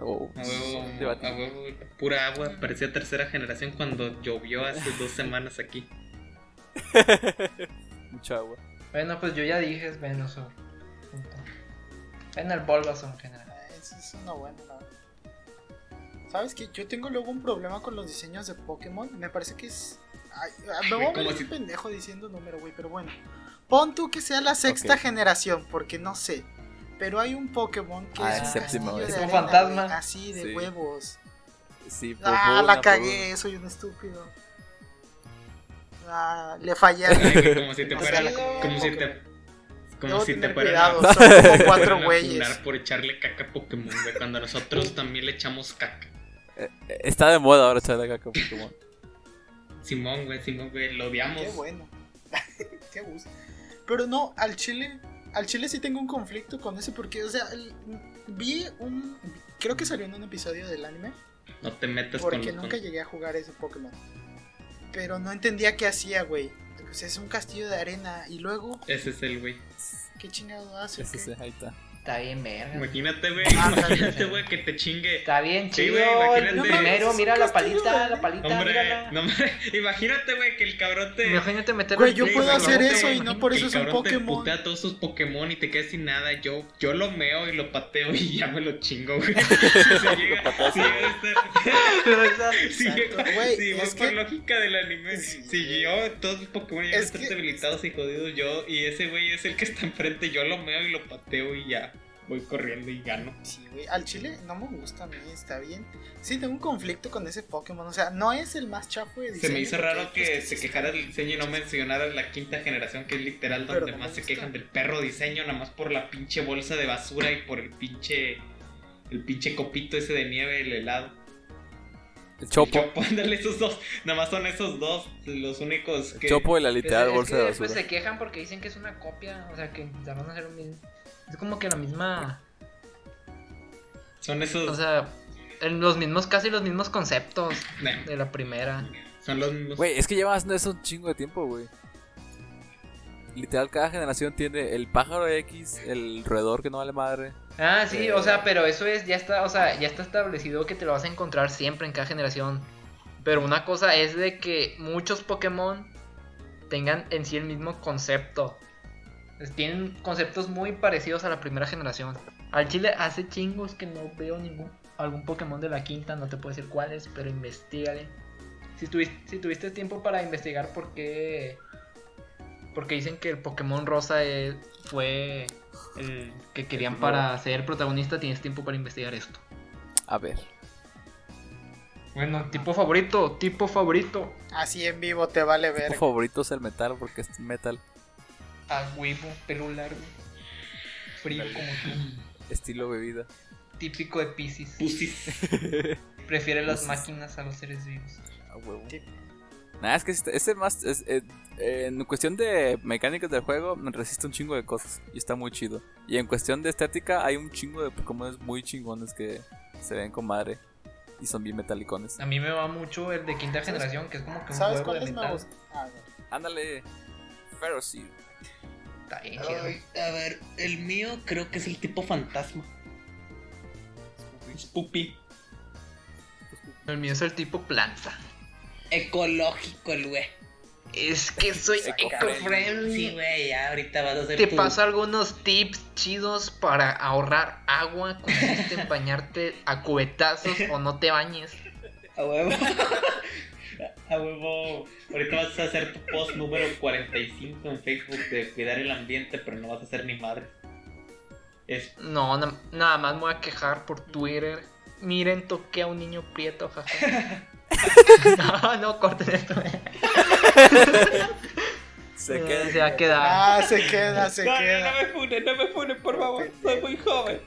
Oh, A huevo, a huevo, pura agua. Parecía tercera generación cuando llovió hace dos semanas aquí. Mucha agua. Bueno, pues yo ya dije es Venusaur. En el Bulbasaur en general. Ah, es una buena, la verdad. ¿Sabes qué? Yo tengo luego un problema con los diseños de Pokémon. Me parece que es. Ay, ah, me voy a ver si- pendejo diciendo número, güey, pero bueno. Pon tú que sea la sexta Ok. generación, porque no sé. Pero hay un Pokémon que Ah, es el un séptimo, castillo es de un arena, fantasma. Así, de Sí. huevos. Sí, Ah, la cagué, soy un estúpido. Ah, le fallé. como si te fuera. la- como si te. Como Debo si te fueran cuidado, a- son como cuatro güeyes. por echarle caca a Pokémon, güey, cuando nosotros también le echamos caca. Eh, eh, Está de moda ahora echarle caca a Pokémon. Simón, güey, Simón, güey, lo odiamos. Qué bueno. Qué gusto. Pero no, al chile. Al chile sí tengo un conflicto con ese porque, o sea, el- vi un. Creo que salió en un episodio del anime. No te metas con Porque los. nunca llegué a jugar ese Pokémon. Pero no entendía qué hacía, güey. Pues es un castillo de arena. Y luego, Ese es el güey. ¿qué chingado hace? Ese, ese, ahí está. Está bien, verga. Imagínate, güey. Ah, Imagínate, güey, que te chingue. Está bien Sí, chido. güey, primero, No, mira la palita, güey. la palita, Hombre, mírala. no, hombre, imagínate, güey, que el cabrón te. Imagínate meter Güey, yo Sí, puedo güey, hacer eso y güey, no por eso es un Pokémon. Te todos sus Pokémon y te quedas sin nada. Yo, yo lo meo y lo pateo y ya me lo chingo, güey. Si llega, si llega a estar- si güey, voy por lógica del anime, Sí. si yo, todos mis Pokémon ya Es están debilitados y jodidos, yo, y ese güey es el que está enfrente, yo lo meo y lo pateo y ya. Voy corriendo y gano. Sí, güey. Al chile no me gusta a mí, está bien. Sí, tengo un conflicto con ese Pokémon. O sea, no es el más chafo de diseño. Se me hizo raro pues, que se quejara del diseño y no mencionara la quinta generación, que es literal donde no más se quejan del perro diseño, nada más por la pinche bolsa de basura y por el pinche. El pinche copito ese de nieve, el helado. El El chopo. chopo, ándale, esos dos. Nada más son esos dos los únicos que. Chopo y la Pues, literal es bolsa que de después basura. se quejan porque dicen que es una copia, o sea, que intentaron hacer un mismo. Es como que la misma. Son esos. O sea, en los mismos, casi los mismos conceptos Nah, de la primera. son los mismos. Güey, es que llevan haciendo eso un chingo de tiempo, güey. Literal, cada generación tiene el pájaro X, el roedor que no vale madre. Ah, sí, Eh. o sea, pero eso es, ya está, o sea, ya está establecido que te lo vas a encontrar siempre en cada generación. Pero una cosa es de que muchos Pokémon tengan en sí el mismo concepto. Tienen conceptos muy parecidos a la primera generación. Al chile hace chingos que no veo ningún algún Pokémon de la quinta, no te puedo decir cuál es, pero investigale. Si tuviste, si tuviste tiempo para investigar por qué porque dicen que el Pokémon rosa eh, fue el que querían para ser protagonista, tienes tiempo para investigar esto. A ver. Bueno, tipo favorito, tipo favorito. Así en vivo te vale ver. favorito es el metal porque es metal. A huevo, pelo largo. Frío como tú. Estilo bebida. Típico de Pisces. Pusis. Prefiere las máquinas a los seres vivos. A huevo. Sí. Nada, es que es es el más. es- eh, en cuestión de mecánicas del juego, resiste un chingo de cosas. Y está muy chido. Y en cuestión de estética, hay un chingo de Pokémon muy chingones que se ven con madre. Y son bien metalicones. A mí me va mucho el de quinta generación, que es como que un ¿Sabes juego de cuáles me bueno. Ándale. Ferocity. Está bien chido. Ay, a ver, el mío creo que es el tipo fantasma. Spoopy. El mío es el tipo planta. Ecológico el güey. Es que soy Eco-friendly. Sí, güey, ya ahorita vas a hacer Te tu- paso algunos tips chidos para ahorrar agua cuando necesites bañarte a cubetazos o no te bañes. A huevo. A huevo. Ahorita vas a hacer tu post número 45 en Facebook de cuidar el ambiente, pero no vas a hacer ni madre. Es No, na- nada más me voy a quejar por Twitter. Miren, toqué a un niño prieto, jaja. no, no, corten esto. Se Eh, queda. Se va a quedar. Ah, se queda, se no, queda. no, no me funen, no me funen, por favor. Soy muy joven.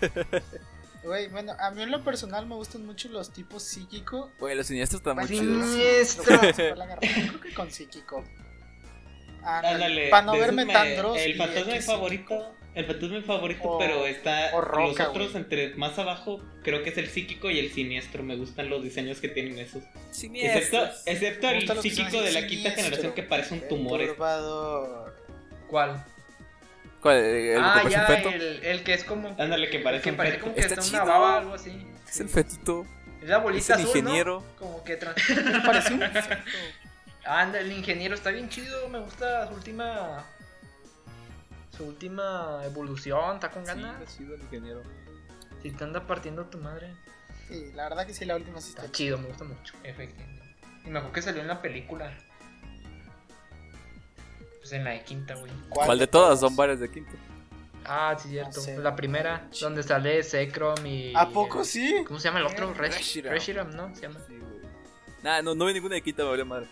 Güey, bueno, a mí en lo personal me gustan mucho los tipos psíquico. Güey, los siniestros están muy Bueno, chidos. Siniestro. Creo que con psíquico. Ándale. Para no verme tan grosso. El fantasma X favorito. El fantasma favorito, O- pero está. o roca, los otros, entre más abajo, creo que es el psíquico y el siniestro. Me gustan los diseños que tienen esos. Excepto, Siniestros. excepto Me el psíquico de la quinta siniestro, generación que parece un tumor. es-. ¿Cuál? ¿Cuál? ¿El ah, ya, el, el que es como. Ándale, que parece que un parece como que Está está, chido. una baba, algo así. Es el fetito. Es la Es bolita el azul, ¿no? ingeniero. Como que trans... Parece un feto. Anda, el ingeniero está bien chido, me gusta su última. Su última evolución, está con ganas. Sí, está chido el ingeniero. Si te anda partiendo tu madre. Sí, la verdad que sí, la última sí está Está chido, me gusta mucho, efectivamente. Y me acuerdo que salió en la película. Pues en la de quinta, güey. ¿Cuál de todas? Son varias de quinto. Ah, sí, cierto. No sé. La primera, donde sale Zekrom y. ¿A poco sí? ¿Cómo se llama el otro? Resh- Reshiram. Reshiram, ¿no? Se llama. Sí, güey. Nah, no, no vi ninguna de quinta, me valió madre.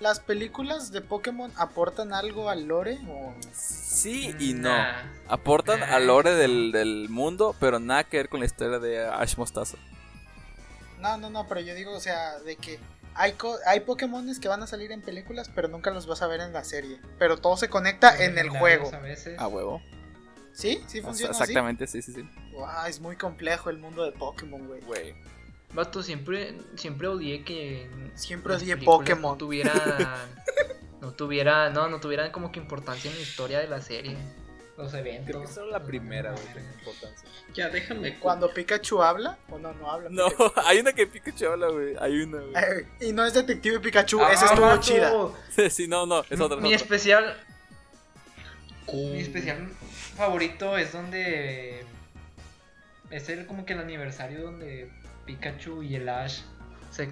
¿Las películas de Pokémon aportan algo al lore? O... Sí y no. Nah. Aportan Nah. al lore del, del mundo, pero nada que ver con la historia de Ash Mostazo. No, no, no, pero yo digo, o sea, de que hay, co- hay Pokémones que van a salir en películas, pero nunca los vas a ver en la serie. Pero todo se conecta en el juego. A veces. A huevo. ¿Sí? ¿Sí funciona Exactamente, sí, sí, sí. así? Wow, es muy complejo el mundo de Pokémon, güey. Güey. Vato, siempre, siempre odié que. Siempre odié Pokémon. No tuvieran. no tuviera, no, no tuvieran como que importancia en la historia de la serie. Los eventos. Creo que solo la primera, güey, tiene importancia. Ya, déjame. cu- Cuando Pikachu habla, o no, no habla. No, Pikachu. hay una que Pikachu habla, güey. Hay una, güey. Eh, y no es Detective Pikachu, Ah, esa estuvo vato. chida. Sí, no, no, es otra. es Mi otra. especial, mi especial favorito es donde es el como que el aniversario donde Pikachu y el Ash se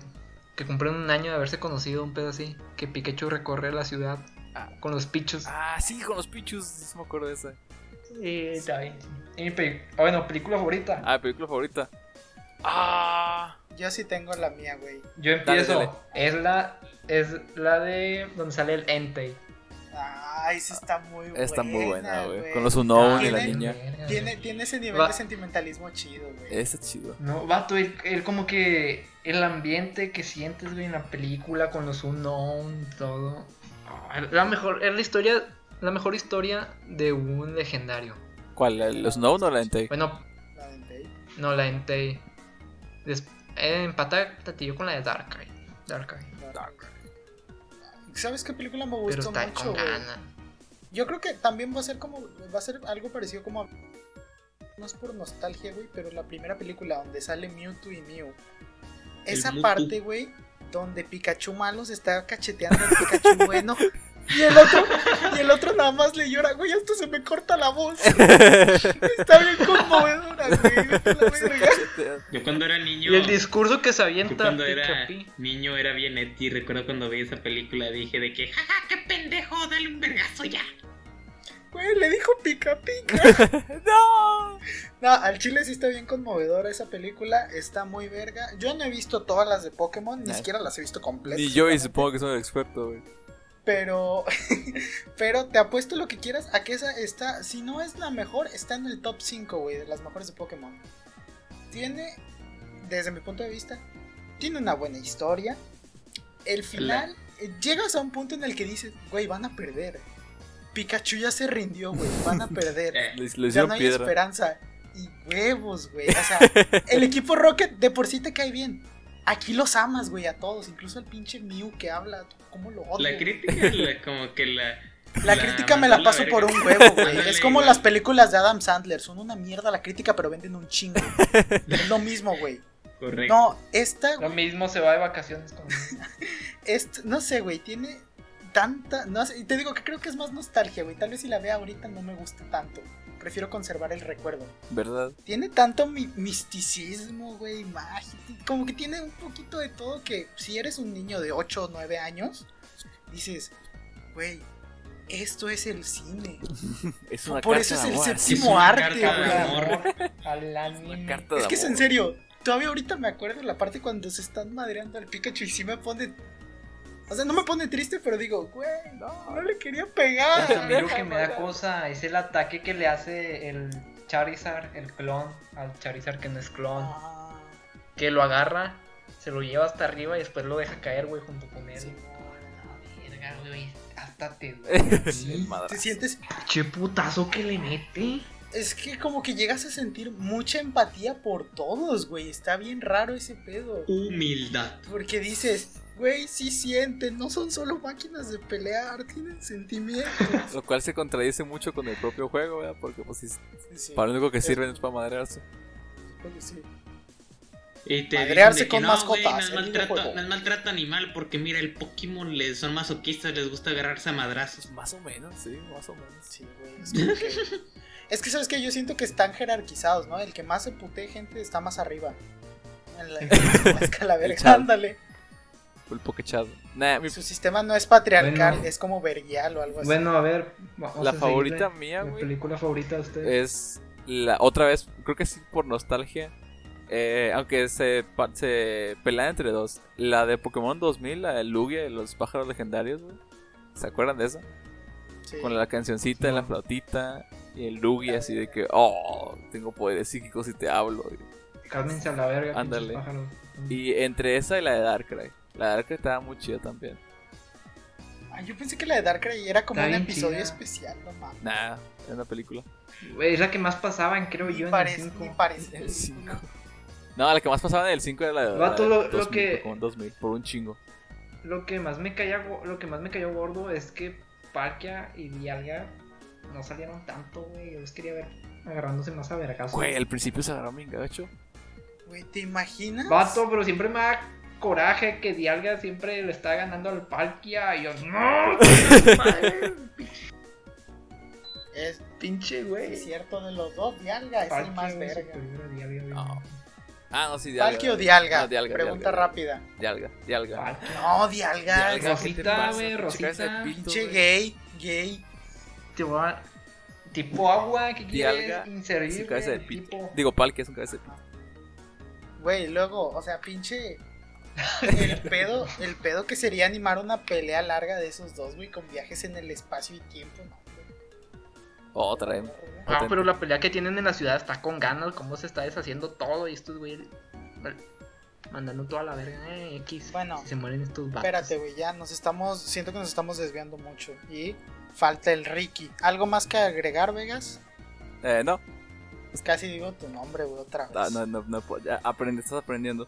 que cumplen un año de haberse conocido, un pedo así, que Pikachu recorre la ciudad Ah. con los pichos. Ah, sí, con los Pichus. Sí, me acuerdo de esa. Y está bien. Y mi peli- ah, bueno, película favorita. Ah, película favorita. Ah, Yo sí tengo la mía, güey. Yo empiezo. dale. Es la es la de donde sale el Entei. Ay, sí está muy buena. está muy buena, güey. Con los Unown y la Tiene- niña. Tiene, tiene ese nivel Va. de sentimentalismo chido, güey. Ese es chido. No, vato, el, el como que el ambiente que sientes, güey, en la película con los unknown, todo. La mejor, es la historia, la mejor historia de un legendario. ¿Cuál? ¿La- ¿Los Snow o la Entei? Bueno, La Entei. no, la Entei. Des- eh, empata Tatillo con la de Darkrai. Darkrai. ¿Sabes qué película me Pero gustó está mucho, con. Yo creo que también va a ser como. Va a ser algo parecido como. a- No es por nostalgia, güey, pero la primera película donde sale Mewtwo y Mew. Esa parte, güey, donde Pikachu malo se está cacheteando al Pikachu bueno. Y el otro, y el otro nada más le llora, güey, hasta se me corta la voz. Está bien conmovedora, güey. Yo cuando era niño. Y el discurso que se Yo avienta cuando era niño era bien eti. Recuerdo cuando vi esa película dije de que, jaja, qué pendejo, dale un vergazo ya. Güey, le dijo pica pica. ¡No! No, al chile sí está bien conmovedora esa película. Está muy verga. Yo no he visto todas las de Pokémon, ni siquiera las he visto completas. Ni yo, y supongo que soy el experto, güey. Pero, pero te apuesto lo que quieras a que esa está, si no es la mejor, está en el top 5, güey, de las mejores de Pokémon. Tiene, desde mi punto de vista, tiene una buena historia. El final, eh, llegas a un punto en el que dices, güey, van a perder. Pikachu ya se rindió, güey, van a perder. Eh, Le, le ya no hay piedra. esperanza. Y huevos, güey. O sea, el equipo Rocket de por sí te cae bien. Aquí los amas, güey, a todos. Incluso al pinche Mew que habla. ¿Cómo lo odio? la crítica, la- como que la. La La crítica me la paso por un huevo, güey. Es como las películas de Adam Sandler. Son una mierda la crítica, pero venden un chingo. Es lo mismo, güey. Correcto. No, esta, Lo mismo se va de vacaciones con esta- no sé, güey, tiene tanta, no y te digo que creo que es más nostalgia, güey. Tal vez si la vea ahorita no me guste tanto. Prefiero conservar el recuerdo. ¿Verdad? Tiene tanto mi- misticismo, güey, magia. Como que tiene un poquito de todo que si eres un niño de 8 o 9 años, dices, güey, esto es el cine. Es una Por carta eso es de el amor. séptimo Es arte, güey. de Es que es en serio, todavía ahorita me acuerdo la parte cuando se están madreando al Pikachu y sí me pone. O sea, no me pone triste, pero digo, güey, no, no le quería Eso a pegar. mí lo que me da cosa es el ataque que le hace el Charizard, el clon, al Charizard que no es clon. Ah, Que lo agarra, se lo lleva hasta arriba y después lo deja caer, güey, junto con él. Sí. Verga, güey, hasta te Sí. Te sientes. Che putazo que le mete. Es que como que llegas a sentir mucha empatía por todos, güey. Está bien raro ese pedo. Humildad. Porque dices, güey, sí sienten, no son solo máquinas de pelear, tienen sentimientos. Lo cual se contradice mucho con el propio juego, ¿verdad? Porque pues sí, Sí, para lo único que sirven es para madrearse. sí. Y te Madrearse con no, mascotas, güey, no es maltrato, no es maltrato animal porque mira, el Pokémon les son masoquistas, les gusta agarrarse a madrazos. Más o menos, sí, más o menos. Sí, güey. Es, que- es que, ¿sabes que Yo siento que están jerarquizados, ¿no? El que más se putee gente está más arriba. En la, en la escala verga. chavo. Pokechado. Nah, mi- Su sistema no es patriarcal, Bueno. es como verguial o algo así. Bueno, a ver, vamos la a favorita mía, La güey, película favorita de usted. es la otra vez, creo que sí por nostalgia. eh, aunque se, se pelean entre dos. La de Pokémon 2000, la de Lugia y los pájaros legendarios, güey. ¿Se acuerdan de esa? Sí. Con la cancioncita en la flautita y el Lugia así de que, oh, tengo poderes psíquicos y te hablo. Cálmense a la verga, Ándale. pájaros. Y entre esa y la de Darkrai. La de Darkrai estaba muy chida también. Ah, yo pensé que la de Darkrai era como Está un episodio chida. especial, no mames. Nah, es una película. Güey, es la que más pasaban, creo Ni yo, en parece, el ni 5. parece. El 5. No, la que más pasaba en el 5 era la de Vato, la lo- de lo que- Pokémon 2000, por un chingo. lo que más me caía, lo que más me cayó gordo es que Palkia y Dialga no salieron tanto, güey. Yo los quería ver agarrándose más a vergas. Güey, al principio se agarró bien gacho. Güey, ¿te imaginas? Vato, pero siempre me da coraje que Dialga siempre le está ganando al Palkia. Y yo, no, Es pinche güey. cierto de los dos, Dialga es el Palkia más es verga. superior a Dialga, güey. No. Ah, no, sí, Dialga. ¿Palki o Dialga? No, Dialga, Pregunta Dialga. rápida. Dialga, Dialga. Palkia. No, Dialga. Dialga, ¿qué te Rosita, güey, Pinche Rosita. Pinche gay, gay. Tipo, ah, tipo agua, ¿qué Dialga, quieres inserir? Su cabeza de pito. Digo, Palkia es un cabeza de pito. Güey, luego, o sea, pinche. El pedo, el pedo que sería animar una pelea larga de esos dos, güey, con viajes en el espacio y tiempo, ¿no? Otra vez. Ah, pero la pelea que tienen en la ciudad está con ganas, cómo se está deshaciendo todo y estos güey mandando toda la verga, eh, X. Bueno, se mueren estos vatos. Espérate, güey, ya nos estamos. Siento que nos estamos desviando mucho. Y falta el Ricky. ¿Algo más que agregar, Vegas? Eh, no. Casi digo tu nombre, güey, otra vez. Ah, no, no, no, puedo. Ya, aprende, estás aprendiendo.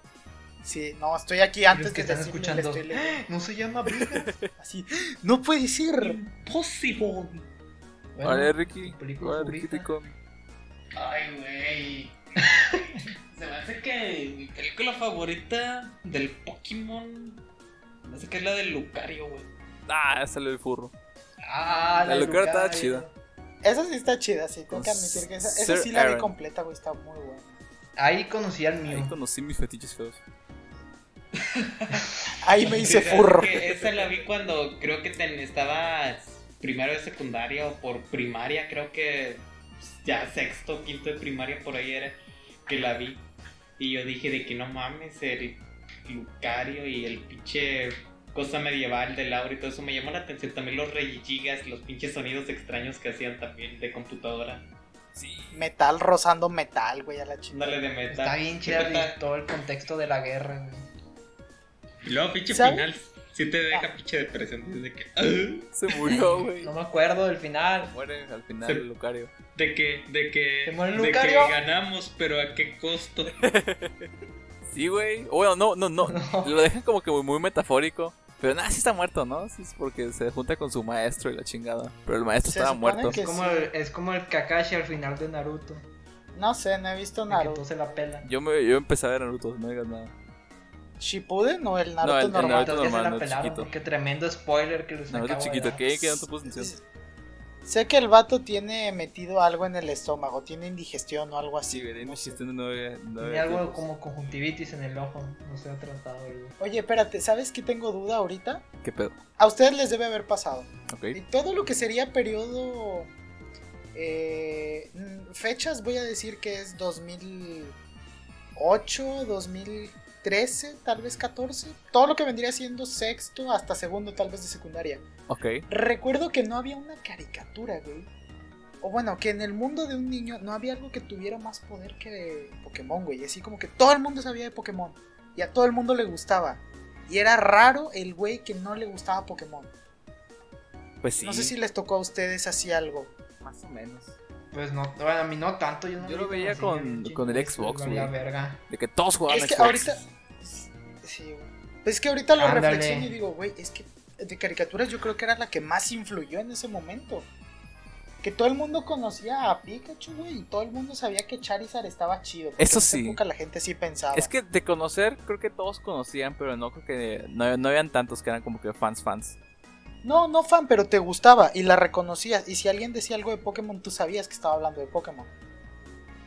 Sí, no, estoy aquí antes que de están decirle, le escuchando. estoy. No se llama Briga. Así. No puede ser. Impossible. Bueno, Vale, Ricky. Vale. Ricky Tico. Ay, güey. Se me hace que mi película favorita del Pokémon. Me hace que es la del Lucario, güey. Ah, salió el furro. Ah, La Lucario estaba Lucario. chida. Esa sí está chida, sí. Tengo que admitir que esa, esa sí la vi completa, güey. Está muy buena. Ahí conocí al Ahí mío. conocí mis fetiches feos. Ahí me hice furro. que esa la vi cuando creo que ten- estaba primero de secundaria o por primaria, creo que ya sexto, quinto de primaria por ahí era que la vi. Y yo dije de que no mames, el Lucario y el pinche cosa medieval de Laura y todo eso me llamó la atención. También los regigas, los pinches sonidos extraños que hacían también de computadora. Sí. Metal rozando metal, güey, a la chingada. Dale de metal. Está bien está- todo el contexto de la guerra, güey. Y luego pinche final, sí te deja Ah. pinche depresión. Desde que... "Ah". Se murió, güey. No me acuerdo del final. Muere al final Se- Lucario. De que, de que, ¿Se muere de que ganamos, pero a qué costo. Sí, güey. Bueno, no, no, no. No. Lo dejan como que muy, muy metafórico. Pero nada, sí está muerto, ¿no? Sí, es porque se junta con su maestro y la chingada. Pero el maestro Se estaba muerto. que- Es como, sí. el, es como el Kakashi al final de Naruto. No sé, no he visto de Que Naruto. se la pelan. Yo, me, yo empecé a ver Naruto, no digas nada. ¿Shippuden o el Naruto No, el- el normal? Naruto Todos que se normal, la Naruto pelaron. chiquito. Porque tremendo spoiler que les Naruto acabo de chiquito, dar. ¿qué? ¿Qué no te puso atención? Sé que el vato tiene metido algo en el estómago, tiene indigestión o algo así. Sí, no existe no no Tiene algo como conjuntivitis en el ojo. No se ha tratado, güey. Oye, espérate, ¿sabes qué tengo duda ahorita? ¿Qué pedo? A ustedes les debe haber pasado. Ok. Y todo lo que sería periodo... eh, fechas voy a decir que es 2008, 2013, tal vez 14. Todo lo que vendría siendo sexto hasta segundo tal vez de secundaria. Ok. Recuerdo que no había una caricatura, güey. O bueno, que en el mundo de un niño no había algo que tuviera más poder que Pokémon, güey. Así como que todo el mundo sabía de Pokémon. Y a todo el mundo le gustaba. Y era raro el güey que no le gustaba Pokémon. Pues sí. No sé si les tocó a ustedes así algo. Más o menos. Pues no, bueno, a mí no tanto. Yo, no Yo lo veía con- con el chingo, Xbox, güey. verga. De que todos jugaban Es que Xbox. ahorita. Sí, güey. Pues es que ahorita lo Ándale. reflexiono y digo, güey, es que de caricaturas yo creo que era la que más influyó en ese momento. Que todo el mundo conocía a Pikachu, güey, y todo el mundo sabía que Charizard estaba chido. Eso en esa sí. época la gente sí pensaba. Es que de conocer, creo que todos conocían, pero no creo que. No, no habían tantos que eran como que fans, fans. No, no fan, pero te gustaba y la reconocías. Y si alguien decía algo de Pokémon, tú sabías que estaba hablando de Pokémon.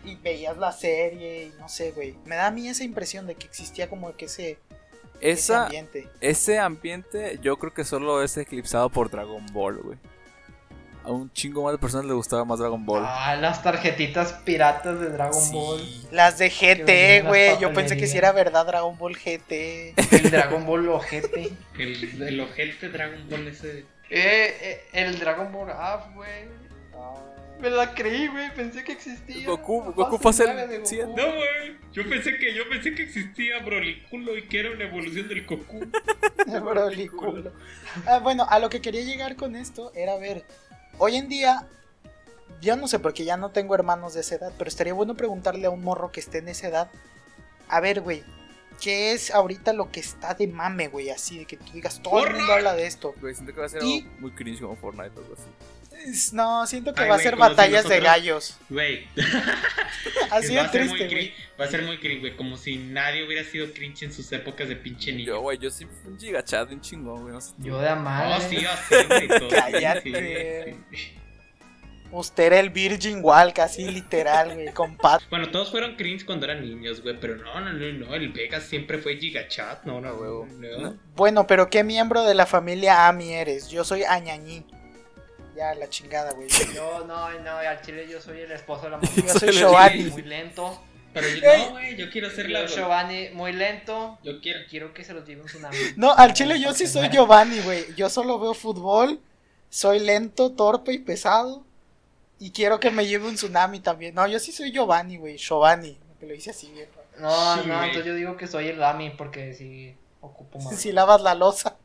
Y veías la serie y no sé, güey. Me da a mí esa impresión de que existía como que ese, ese Esa, ambiente. ese ambiente, yo creo que solo es eclipsado por Dragon Ball, güey. A un chingo más de personas le gustaba más Dragon Ball. Ah, las tarjetitas piratas de Dragon Sí. Ball. Las de GT, güey. Yo pensé que si era verdad Dragon Ball GT. El Dragon Ball ojete. El, el ojete Dragon Ball ese. Eh, eh, el Dragon Ball Up, güey. Me la creí, güey. Pensé que existía. Goku- Goku fue el cien. No, güey. Yo pensé que yo pensé que existía Brolicuro y que era una evolución del Goku. Broly culo. Ah, bueno, a lo que quería llegar con esto era ver. Hoy en día, yo no sé porque ya no tengo hermanos de esa edad, pero estaría bueno preguntarle a un morro que esté en esa edad. A ver, güey, ¿qué es ahorita lo que está de mame, güey? Así de que tú digas, todo el mundo habla de esto. Güey, siento que va a ser Y- algo muy cringe como Fortnite o algo así. No, siento que Ay, va a güey, ser si batallas de gallos. Güey. Así va de a ser muy triste, güey. cringe, Va a ser muy cringe, güey. Como si nadie hubiera sido cringe en sus épocas de pinche niño. Yo, güey, yo sí fui un gigachat de un chingón, güey. No sé. Yo de amar. Oh, sí, así, güey. todo. Cállate. Sí, sí. Usted era el Virgin Walk, así literal, güey, compadre. Bueno, todos fueron cringe cuando eran niños, güey. Pero no, no, no, no. El Vegas siempre fue gigachat. No, no, no. No. Bueno, pero ¿qué miembro de la familia Ami eres? Yo soy Añañí. Ya, la chingada, güey. Yo, no, no, al chile yo soy el esposo de la mujer. Yo soy Soy Giovanni. Muy lento. Pero yo, no, güey. Yo quiero ser la. Yo, Giovanni, muy lento. Yo quiero. Quiero que se los lleve un tsunami. No, al chile yo sí soy Giovanni, güey. Yo solo veo fútbol, soy lento, torpe y pesado. Y quiero que me lleve un tsunami también. No, yo sí soy Giovanni, güey. Giovanni. Que lo hice así, güey. No, Sí, no, entonces yo digo que soy el Lami porque sí ocupo más. Si lavas la losa.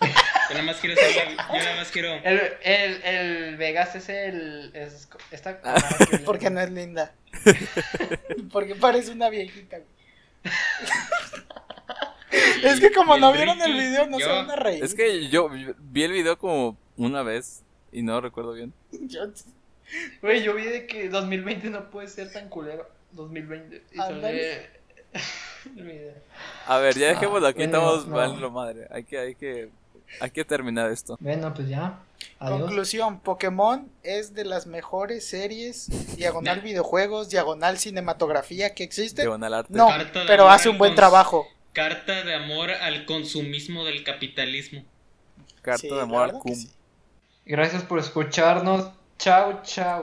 Yo nada más quiero ser la. Yo nada más quiero. El, el, el Vegas es el. Es, esta Porque no es linda. Porque parece una viejita, güey. Es que como Y no vieron el video, no se van a reír. Es que yo vi el video como una vez y no recuerdo bien. Yo- Güey, yo vi de que 2020 no puede ser tan culero. 2020. Y Ándale. sale el video. A ver, ya dejémoslo Ah, aquí, estamos no. valiendo madre. Hay que, hay que, hay que terminar esto. Bueno, pues ya. Adiós. Conclusión, Pokémon es de las mejores series, diagonal videojuegos, diagonal cinematografía que existe. Diagonal arte. No, pero hace un buen trabajo. Carta de amor al consumismo del capitalismo. Carta Sí, de amor al cum. sí. Gracias por escucharnos. Chao, chao.